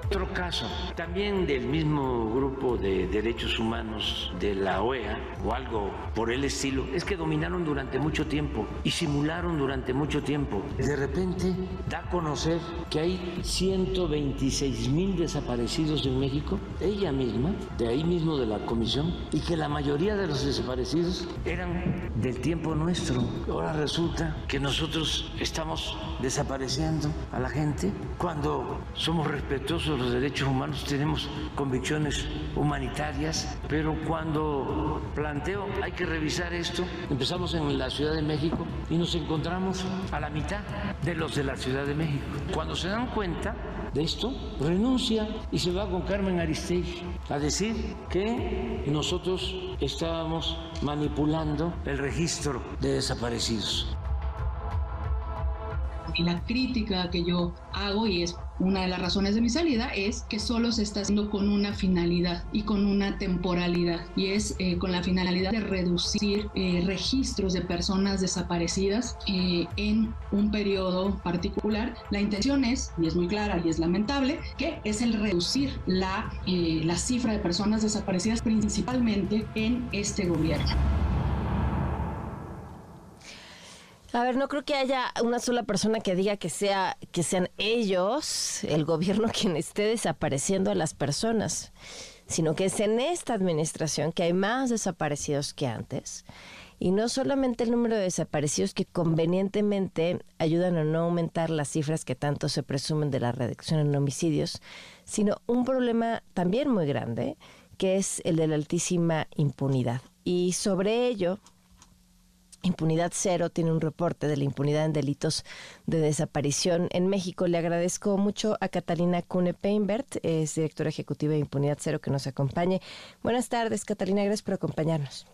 Otro caso, también del mismo grupo de derechos humanos de la OEA o algo por el estilo, es que dominaron durante mucho tiempo y simularon durante mucho tiempo. De repente da a conocer que hay 126 mil desaparecidos en México, ella misma, de ahí mismo de la comisión, y que la mayoría de los desaparecidos eran del tiempo nuestro. Ahora resulta que nosotros estamos desapareciendo a la gente cuando somos respetuosos los derechos humanos, tenemos convicciones humanitarias, pero cuando planteo hay que revisar esto, empezamos en la Ciudad de México y nos encontramos a la mitad de los de la Ciudad de México. Cuando se dan cuenta de esto, renuncia y se va con Carmen Aristegui a decir que nosotros estábamos manipulando el registro de desaparecidos. La crítica que yo hago y es una de las razones de mi salida es que solo se está haciendo con una finalidad y con una temporalidad y es eh, con la finalidad de reducir eh, registros de personas desaparecidas eh, en un periodo particular. La intención es, y es muy clara y es lamentable, que es el reducir la, la cifra de personas desaparecidas principalmente en este gobierno. A ver, no creo que haya una sola persona que diga que sea que sean ellos, el gobierno quien esté desapareciendo a las personas, sino que es en esta administración que hay más desaparecidos que antes. Y no solamente el número de desaparecidos que convenientemente ayudan a no aumentar las cifras que tanto se presumen de la reducción en homicidios, sino un problema también muy grande, que es el de la altísima impunidad. Y sobre ello, Impunidad Cero tiene un reporte de la impunidad en delitos de desaparición en México. Le agradezco mucho a Catalina Cune Peinbert, es directora ejecutiva de Impunidad Cero, que nos acompañe. Buenas tardes, Catalina, gracias por acompañarnos.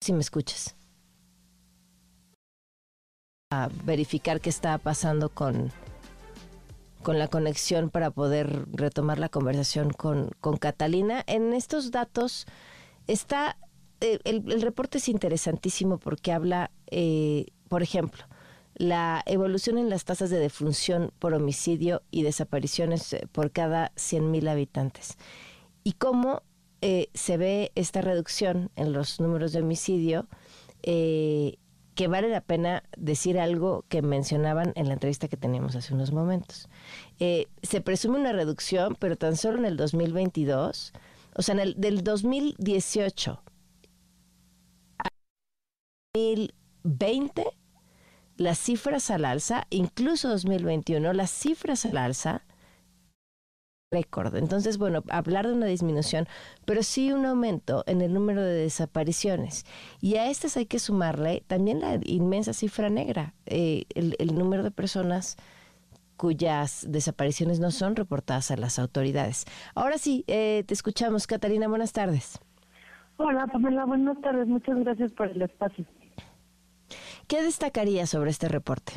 Si me escuchas. A verificar qué está pasando con, con la conexión para poder retomar la conversación con, con Catalina. En estos datos está, eh, el, reporte es interesantísimo porque habla, eh, por ejemplo, la evolución en las tasas de defunción por homicidio y desapariciones eh, por cada 100.000 habitantes. Y cómo se ve esta reducción en los números de homicidio, que vale la pena decir algo que mencionaban en la entrevista que teníamos hace unos momentos. se presume una reducción, pero tan solo en el 2022 o sea, en el del 2018 a 2020, las cifras al alza, incluso 2021, las cifras al alza, récord. Entonces, bueno, hablar de una disminución, pero sí un aumento en el número de desapariciones. Y a estas hay que sumarle también la inmensa cifra negra, eh, el número de personas cuyas desapariciones no son reportadas a las autoridades. Ahora sí, eh, te escuchamos. Catalina, buenas tardes. Hola, Pamela, buenas tardes. Muchas gracias por el espacio. ¿Qué destacaría sobre este reporte?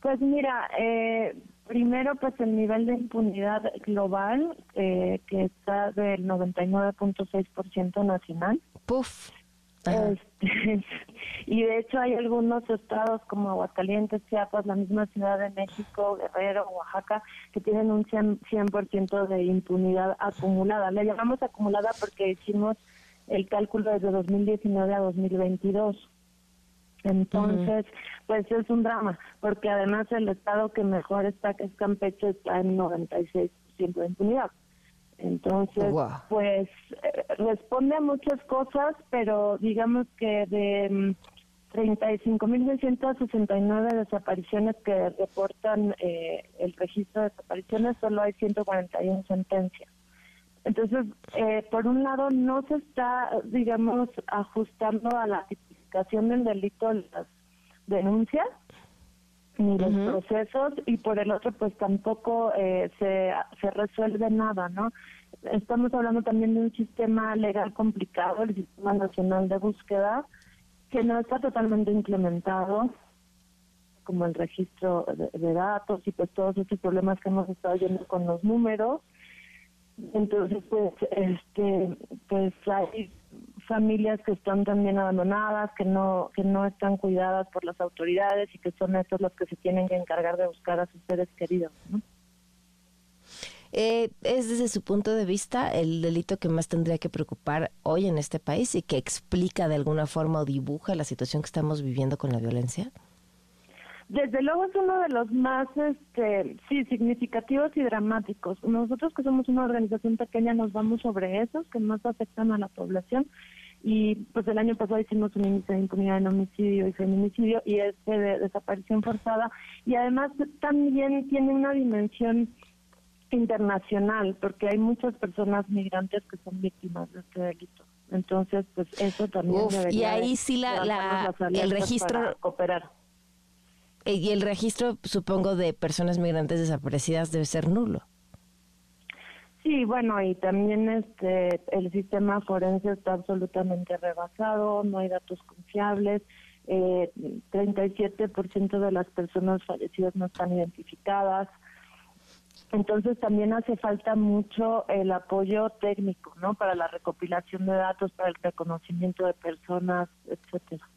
Pues mira, eh, primero pues el nivel de impunidad global eh, que está del 99.6% nacional. Puf. Este, y de hecho hay algunos estados como Aguascalientes, Chiapas, la misma Ciudad de México, Guerrero, Oaxaca, que tienen un 100%, 100 de impunidad acumulada. Le llamamos acumulada porque hicimos el cálculo desde 2019 a 2022. Entonces, pues es un drama, porque además el estado que mejor está, que es Campeche, está en 96% de impunidad. Entonces, pues eh, responde a muchas cosas, pero digamos que de 35.669 mm, desapariciones que reportan eh, el registro de desapariciones, solo hay 141 sentencias. Entonces, eh, por un lado, no se está, digamos, ajustando a la tipificación del delito de las denuncias ni los procesos y por el otro pues tampoco eh, se, se resuelve nada, ¿no? Estamos hablando también de un sistema legal complicado, el Sistema Nacional de Búsqueda, que no está totalmente implementado, como el registro de, datos y pues todos estos problemas que hemos estado viendo con los números. Entonces, pues, este, pues hay familias que están también abandonadas, que no que no están cuidadas por las autoridades y que son estos los que se tienen que encargar de buscar a sus seres queridos. Eh, ¿Es desde su punto de vista el delito que más tendría que preocupar hoy en este país y que explica de alguna forma o dibuja la situación que estamos viviendo con la violencia? Desde luego es uno de los más, este, sí, significativos y dramáticos. Nosotros que somos una organización pequeña nos vamos sobre esos que más afectan a la población y pues el año pasado hicimos un índice de impunidad en homicidio y feminicidio y este de desaparición forzada y además también tiene una dimensión internacional porque hay muchas personas migrantes que son víctimas de este delito. Entonces, pues eso también y ahí sí la, el registro cooperar eh, y el registro, supongo, de personas migrantes desaparecidas debe ser nulo. Sí, bueno, y también este el sistema forense está absolutamente rebasado, no hay datos confiables, eh, 37% de las personas fallecidas no están identificadas. Entonces también hace falta mucho el apoyo técnico, ¿no? Para la recopilación de datos, para el reconocimiento de personas, etcétera.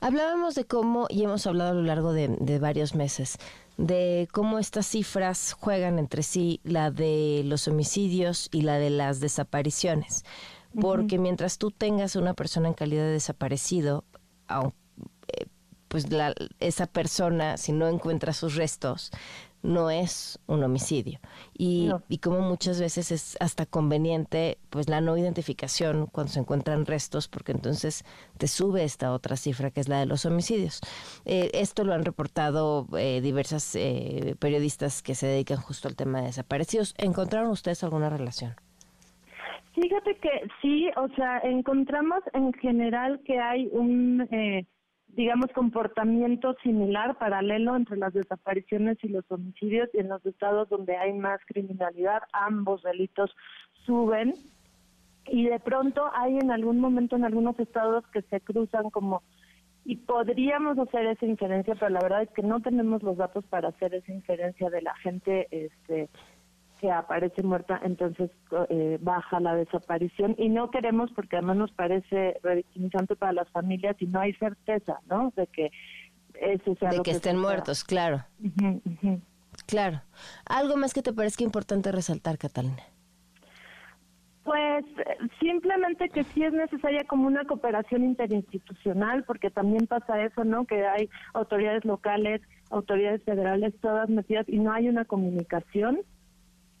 Hablábamos de cómo, y hemos hablado a lo largo de, varios meses, de cómo estas cifras juegan entre sí, la de los homicidios y la de las desapariciones. Porque mientras tú tengas una persona en calidad de desaparecido, eh, pues la, esa persona, si no encuentra sus restos, no es un homicidio. Y, y, como muchas veces es hasta conveniente pues la no identificación cuando se encuentran restos, porque entonces te sube esta otra cifra que es la de los homicidios. Eh, esto lo han reportado eh, diversas eh, periodistas que se dedican justo al tema de desaparecidos. ¿Encontraron ustedes alguna relación? Fíjate que sí, o sea, encontramos en general que hay un digamos, comportamiento similar, paralelo entre las desapariciones y los homicidios y en los estados donde hay más criminalidad, ambos delitos suben. Y de pronto hay en algún momento en algunos estados que se cruzan como y podríamos hacer esa inferencia, pero la verdad es que no tenemos los datos para hacer esa inferencia de la gente este que aparece muerta, entonces eh, baja la desaparición y no queremos porque además nos parece revictimizante para las familias y no hay certeza, ¿no? De que eso sea de lo que, estén muertos, claro. Claro. ¿Algo más que te parezca importante resaltar, Catalina? Pues simplemente que sí es necesaria como una cooperación interinstitucional, porque también pasa eso, ¿no? Que hay autoridades locales, autoridades federales, todas metidas y no hay una comunicación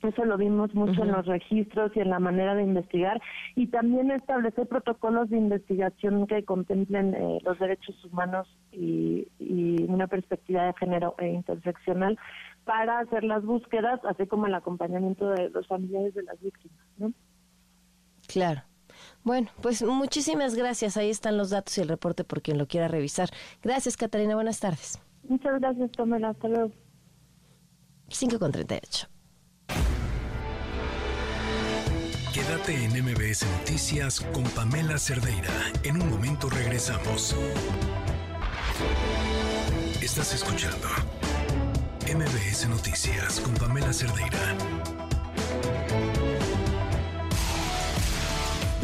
eso lo vimos mucho en los registros y en la manera de investigar. Y también establecer protocolos de investigación que contemplen eh, los derechos humanos y, una perspectiva de género e interseccional para hacer las búsquedas, así como el acompañamiento de los familiares de las víctimas. ¿no? Claro. Bueno, pues muchísimas gracias. Ahí están los datos y el reporte por quien lo quiera revisar. Gracias, Catalina. Buenas tardes. Muchas gracias, Tomela. Hasta luego. 5 con 38. Quédate en MBS Noticias con Pamela Cerdeira. En un momento regresamos. Estás escuchando MBS Noticias con Pamela Cerdeira.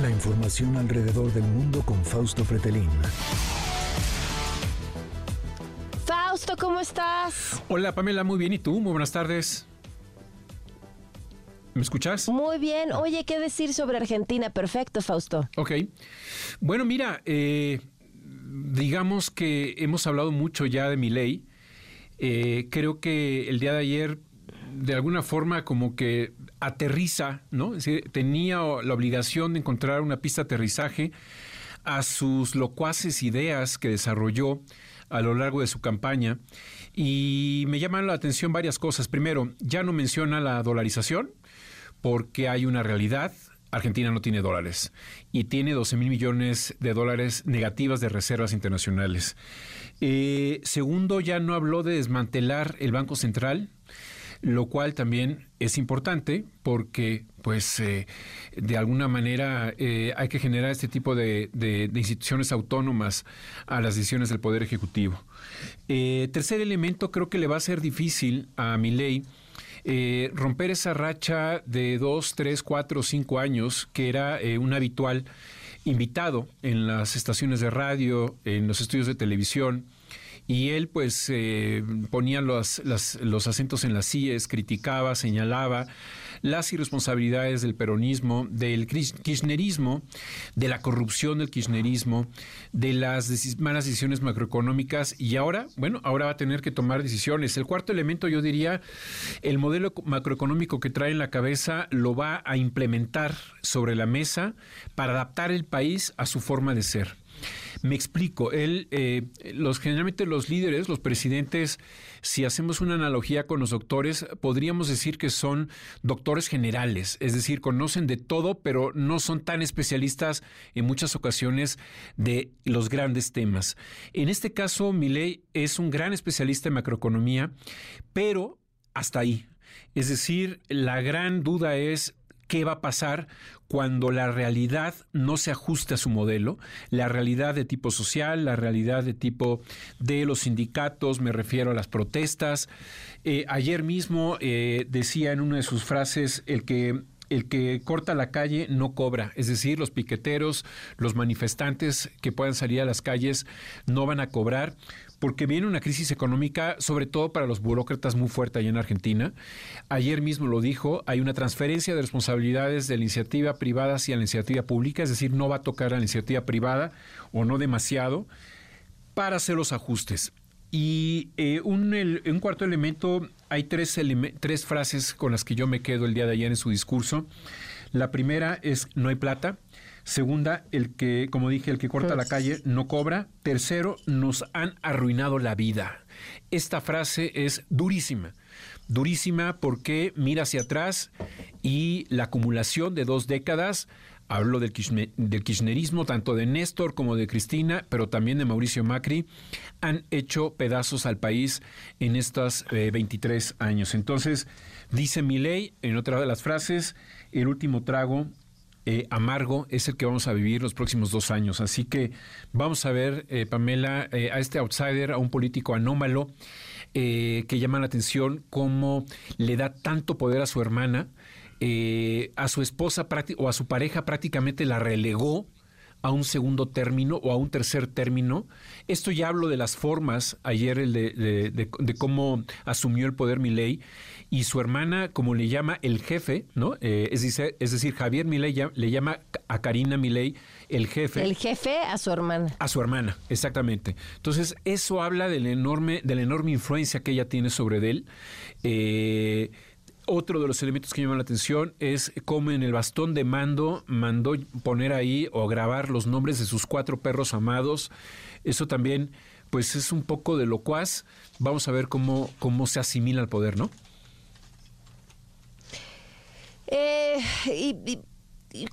La información alrededor del mundo con Fausto Pretelín. Fausto, ¿cómo estás? Hola Pamela, muy bien. ¿Y tú? Muy buenas tardes. ¿Me escuchas? Muy bien. Oye, ¿qué decir sobre Argentina? Perfecto, Fausto. Ok. Bueno, mira, eh, digamos que hemos hablado mucho ya de mi ley. Eh, creo que el día de ayer, de alguna forma, como que aterriza, ¿no? Es decir, tenía la obligación de encontrar una pista de aterrizaje a sus locuaces ideas que desarrolló a lo largo de su campaña. Y me llaman la atención varias cosas. Primero, ya no menciona la dolarización, porque hay una realidad. Argentina no tiene dólares y tiene 12 mil millones de dólares negativas de reservas internacionales. Eh, segundo, ya no habló de desmantelar el Banco Central, lo cual también es importante porque, pues, eh, de alguna manera eh, hay que generar este tipo de, instituciones autónomas a las decisiones del Poder Ejecutivo. tercer elemento, creo que le va a ser difícil a mi ley eh, romper esa racha de dos, tres, cuatro, cinco años que era eh, un habitual invitado en las estaciones de radio, en los estudios de televisión, y él pues eh, ponía los, los acentos en las sillas, criticaba, señalaba las irresponsabilidades del peronismo, del kirchnerismo, de la corrupción del kirchnerismo, de las malas decisiones macroeconómicas y ahora, bueno, ahora va a tener que tomar decisiones. El cuarto elemento, yo diría, el modelo macroeconómico que trae en la cabeza lo va a implementar sobre la mesa para adaptar el país a su forma de ser. Me explico, él, eh, los, generalmente los líderes, los presidentes, si hacemos una analogía con los doctores, podríamos decir que son doctores generales, es decir, conocen de todo, pero no son tan especialistas en muchas ocasiones de los grandes temas. En este caso, Milei es un gran especialista en macroeconomía, pero hasta ahí. Es decir, la gran duda es qué va a pasar cuando la realidad no se ajuste a su modelo, la realidad de tipo social, la realidad de tipo de los sindicatos, me refiero a las protestas. Eh, ayer mismo eh, decía en una de sus frases el que el que corta la calle no cobra, es decir, los piqueteros, los manifestantes que puedan salir a las calles no van a cobrar porque viene una crisis económica, sobre todo para los burócratas, muy fuerte allá en Argentina. Ayer mismo lo dijo, hay una transferencia de responsabilidades de la iniciativa privada hacia la iniciativa pública, es decir, no va a tocar a la iniciativa privada o no demasiado para hacer los ajustes. Y eh, un, cuarto elemento, hay tres, tres frases con las que yo me quedo el día de ayer en su discurso. La primera es no hay plata. Segunda, el que, como dije, el que corta la calle no cobra. Tercero, nos han arruinado la vida. Esta frase es durísima. Durísima porque mira hacia atrás y la acumulación de dos décadas Hablo del, kirchnerismo, tanto de Néstor como de Cristina, pero también de Mauricio Macri, han hecho pedazos al país en estos 23 eh, años. Entonces, dice mi ley, en otra de las frases, el último trago eh, amargo es el que vamos a vivir los próximos dos años. Así que vamos a ver, eh, Pamela, eh, a este outsider, a un político anómalo que llama la atención cómo le da tanto poder a su hermana, a su esposa o a su pareja prácticamente la relegó a un segundo término o a un tercer término. Esto ya hablo de las formas, ayer el de, de, cómo asumió el poder Milei y su hermana, como le llama el jefe, ¿no? Eh, es, decir, es decir, Javier Milei le llama a Karina Milei el jefe. El jefe a su hermana. A su hermana, exactamente. Entonces, eso habla de la enorme, de la enorme influencia que ella tiene sobre él. Eh, otro de los elementos que llaman la atención es cómo en el bastón de mando mandó poner ahí o grabar los nombres de sus cuatro perros amados. Eso también, pues es un poco de locuaz. Vamos a ver cómo, cómo se asimila al poder, ¿no? Eh, y,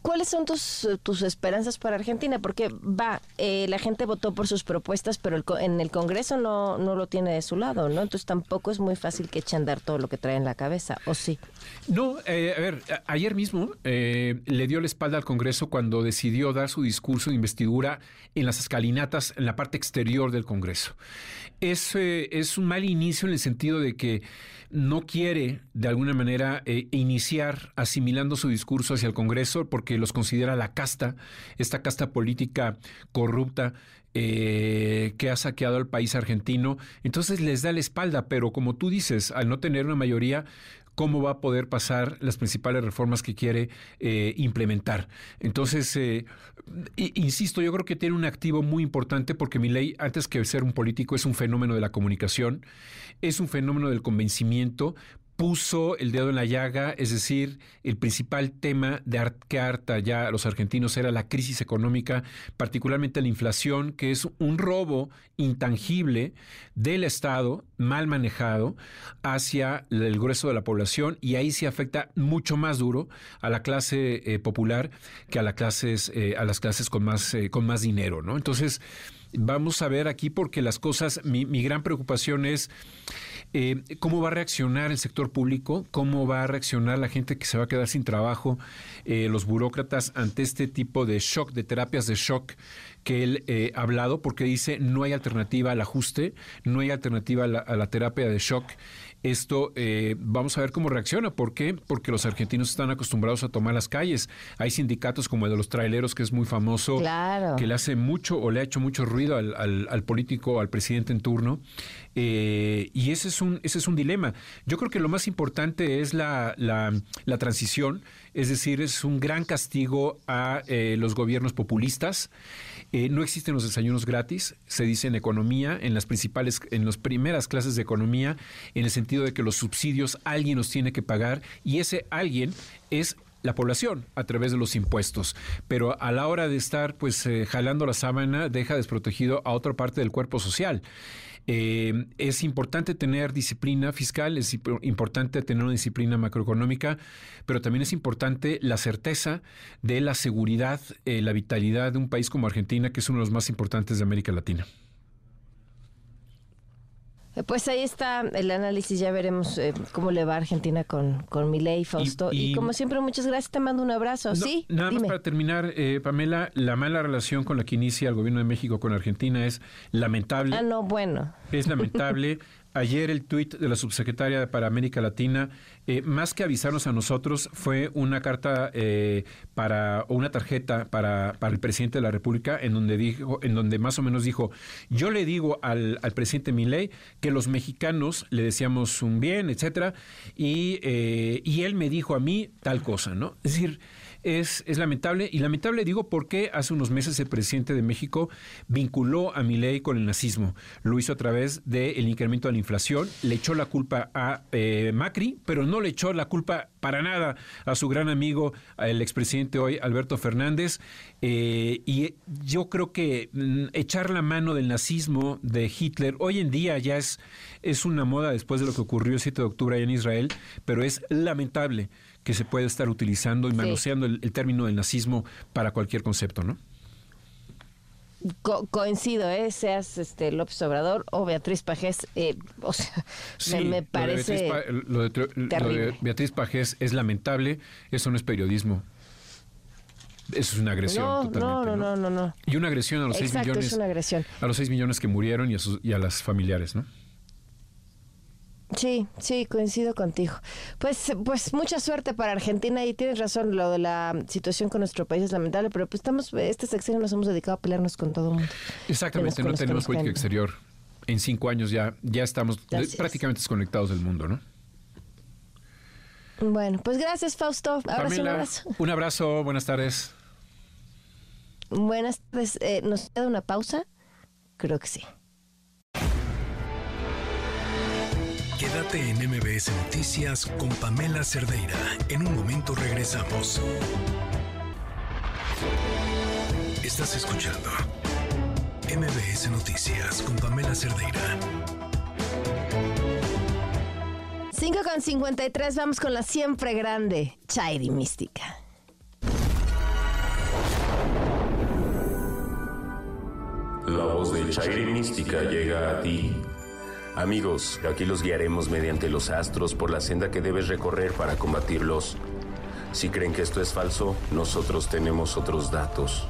¿cuáles son tus, tus esperanzas para Argentina? Porque va, eh, la gente votó por sus propuestas, pero en el Congreso no, no lo tiene de su lado, ¿no? Entonces tampoco es muy fácil que eche a andar todo lo que trae en la cabeza, ¿o sí? No, eh, a ver, ayer mismo eh, le dio la espalda al Congreso cuando decidió dar su discurso de investidura en las escalinatas, en la parte exterior del Congreso. Es, es un mal inicio en el sentido de que no quiere de alguna manera eh, iniciar asimilando su discurso hacia el Congreso porque los considera la casta, esta casta política corrupta eh, que ha saqueado al país argentino. Entonces les da la espalda, pero como tú dices, al no tener una mayoría, cómo va a poder pasar las principales reformas que quiere eh, implementar. Entonces, eh, insisto, yo creo que tiene un activo muy importante porque mi ley, antes que ser un político, es un fenómeno de la comunicación, es un fenómeno del convencimiento, puso el dedo en la llaga, es decir, el principal tema de que harta ya a los argentinos era la crisis económica, particularmente la inflación, que es un robo intangible del Estado, mal manejado, hacia el grueso de la población, y ahí se afecta mucho más duro a la clase eh, popular que a, las clases, eh, a las clases con más, eh, con más dinero, ¿no? Entonces, vamos a ver aquí porque las cosas, mi gran preocupación es eh, ¿Cómo va a reaccionar el sector público? ¿Cómo va a reaccionar la gente que se va a quedar sin trabajo? Eh, los burócratas ante este tipo de shock, de terapias de shock que él eh, ha hablado, porque dice no hay alternativa al ajuste, no hay alternativa a la terapia de shock esto eh, vamos a ver cómo reacciona. ¿Por qué? Porque los argentinos están acostumbrados a tomar las calles. Hay sindicatos como el de los traileros, que es muy famoso, que le hace mucho o le ha hecho mucho ruido al, al, político, al presidente en turno. Eh, y ese es, un, ese es un dilema. Yo creo que lo más importante es la, la, la transición, es decir, es un gran castigo a eh, los gobiernos populistas. Eh, no existen los desayunos gratis, se dice en economía, en las principales, en las primeras clases de economía, en el sentido de que los subsidios alguien los tiene que pagar y ese alguien es la población a través de los impuestos. Pero a la hora de estar pues eh, jalando la sábana deja desprotegido a otra parte del cuerpo social. Eh, es importante tener disciplina fiscal, es importante tener una disciplina macroeconómica, pero también es importante la certeza de la seguridad, eh, la vitalidad de un país como Argentina, que es uno de los más importantes de América Latina. Eh, pues ahí está el análisis, ya veremos eh, cómo le va a Argentina con, con Milei, Fausto. Y, como siempre, muchas gracias, te mando un abrazo. sí, nada más para terminar, eh, Pamela, la mala relación con la que inicia el gobierno de México con Argentina es lamentable. Ah, no, bueno. Es lamentable. Ayer el tuit de la subsecretaria para América Latina, eh, más que avisarnos a nosotros, fue una carta eh, para o una tarjeta para, para, el presidente de la República, en donde dijo, en donde más o menos dijo, yo le digo al, al presidente Milei que los mexicanos le decíamos un bien, etcétera, y, eh, y él me dijo a mí tal cosa, ¿no? Es decir, es, lamentable. Y lamentable digo porque hace unos meses el presidente de México vinculó a ley con el nazismo. Lo hizo a través del incremento de la inflación, le echó la culpa a eh, Macri, pero no le echó la culpa para nada a su gran amigo, el expresidente hoy, Alberto Fernández. Eh, y yo creo que mm, echar la mano del nazismo de Hitler hoy en día ya es, es una moda después de lo que ocurrió el 7 de octubre allá en Israel, pero es lamentable que se puede estar utilizando y manoseando el, término del nazismo para cualquier concepto, ¿no? coincido, ¿eh? seas este López Obrador o Beatriz Pajés, eh, o sea, me, parece. Lo de, Beatriz, Pajés es lamentable, eso no es periodismo. Eso es una agresión. No, totalmente, no, no, no, no, Y una agresión a los seis millones. Es una agresión. A los seis millones que murieron y a, sus, y a las familiares, ¿no? Sí, sí, coincido contigo. Pues, pues mucha suerte para Argentina y tienes razón, lo de la situación con nuestro país es lamentable, pero pues estamos, este sexenio nos hemos dedicado a pelearnos con todo el mundo. Exactamente, no tenemos política exterior. En cinco años ya, ya estamos prácticamente desconectados del mundo, ¿no? Bueno, pues gracias Fausto. Abrazo, un abrazo. Un abrazo, buenas tardes. Buenas tardes. Eh, ¿Nos queda una pausa? Creo que sí. Quédate en MBS Noticias con Pamela Cerdeira. En un momento regresamos. Estás escuchando MBS Noticias con Pamela Cerdeira. 5 con 53, vamos con la siempre grande Chairi Mística. La voz de Chairi Mística llega a ti Amigos, aquí los guiaremos mediante los astros por la senda que debes recorrer para combatirlos. Si creen que esto es falso, nosotros tenemos otros datos.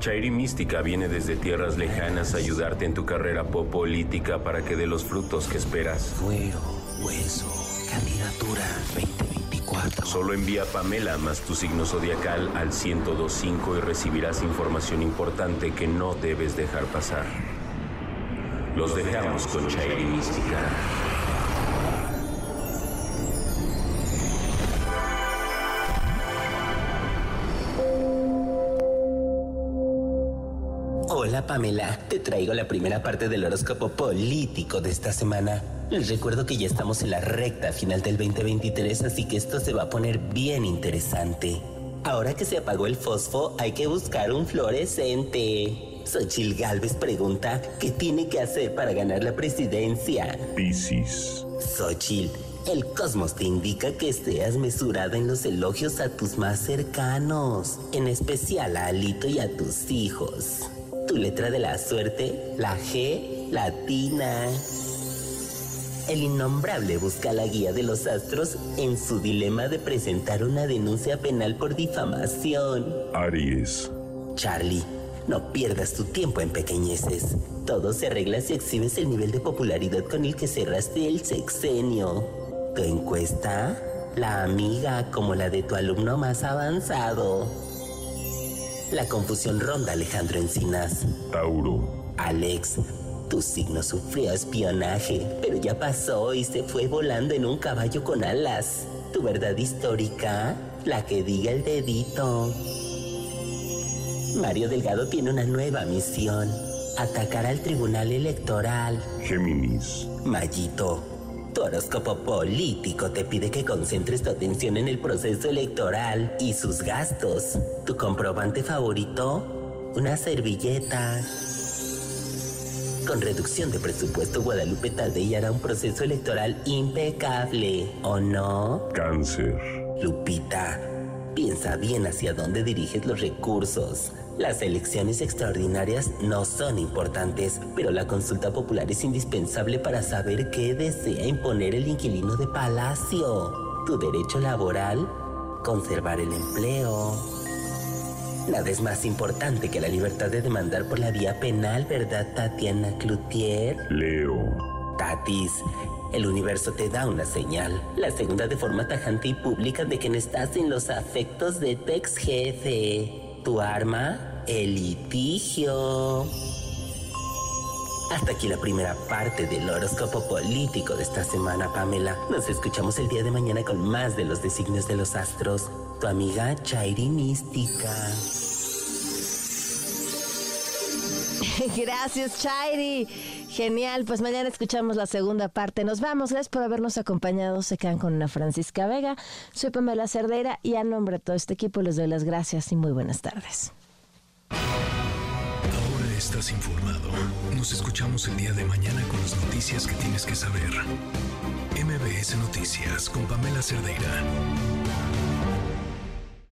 Chairi Mística viene desde tierras lejanas a ayudarte en tu carrera política para que dé los frutos que esperas. Fuero, hueso, candidatura 2024. Solo envía Pamela más tu signo zodiacal al 1025 y recibirás información importante que no debes dejar pasar. Los dejamos con Chairi Mística. Hola Pamela, te traigo la primera parte del horóscopo político de esta semana. Les recuerdo que ya estamos en la recta final del 2023, así que esto se va a poner bien interesante. Ahora que se apagó el fosfo, hay que buscar un fluorescente. Xochil Galvez pregunta qué tiene que hacer para ganar la presidencia. Piscis. Xochil, el cosmos te indica que seas mesurada en los elogios a tus más cercanos, en especial a Alito y a tus hijos. Tu letra de la suerte, la G latina. El innombrable busca la guía de los astros en su dilema de presentar una denuncia penal por difamación. Aries. Charlie, no pierdas tu tiempo en pequeñeces. Todo se arregla si exhibes el nivel de popularidad con el que cerraste el sexenio. ¿Tu encuesta? La amiga como la de tu alumno más avanzado. La confusión ronda Alejandro Encinas. Tauro. Alex, tu signo sufrió espionaje, pero ya pasó y se fue volando en un caballo con alas. Tu verdad histórica, la que diga el dedito. Mario Delgado tiene una nueva misión. Atacar al tribunal electoral. Géminis. Mayito, tu horóscopo político te pide que concentres tu atención en el proceso electoral y sus gastos. Tu comprobante favorito, una servilleta. Con reducción de presupuesto, Guadalupe Tadei hará un proceso electoral impecable, ¿o no? Cáncer. Lupita, piensa bien hacia dónde diriges los recursos. Las elecciones extraordinarias no son importantes, pero la consulta popular es indispensable para saber qué desea imponer el inquilino de palacio. Tu derecho laboral, conservar el empleo. Nada es más importante que la libertad de demandar por la vía penal, ¿verdad, Tatiana Cloutier? Leo. Tatis, el universo te da una señal. La segunda de forma tajante y pública de que no estás en los afectos de tu ex jefe. Tu arma, el litigio. Hasta aquí la primera parte del horóscopo político de esta semana, Pamela. Nos escuchamos el día de mañana con más de los designios de los astros. Tu amiga Chairi Mística. Gracias, Chairi. Genial, pues mañana escuchamos la segunda parte. Nos vamos, gracias por habernos acompañado. Se quedan con una Francisca Vega. Soy Pamela Cerdeira y a nombre de todo este equipo les doy las gracias y muy buenas tardes. Ahora estás informado. Nos escuchamos el día de mañana con las noticias que tienes que saber. MBS Noticias con Pamela Cerdeira.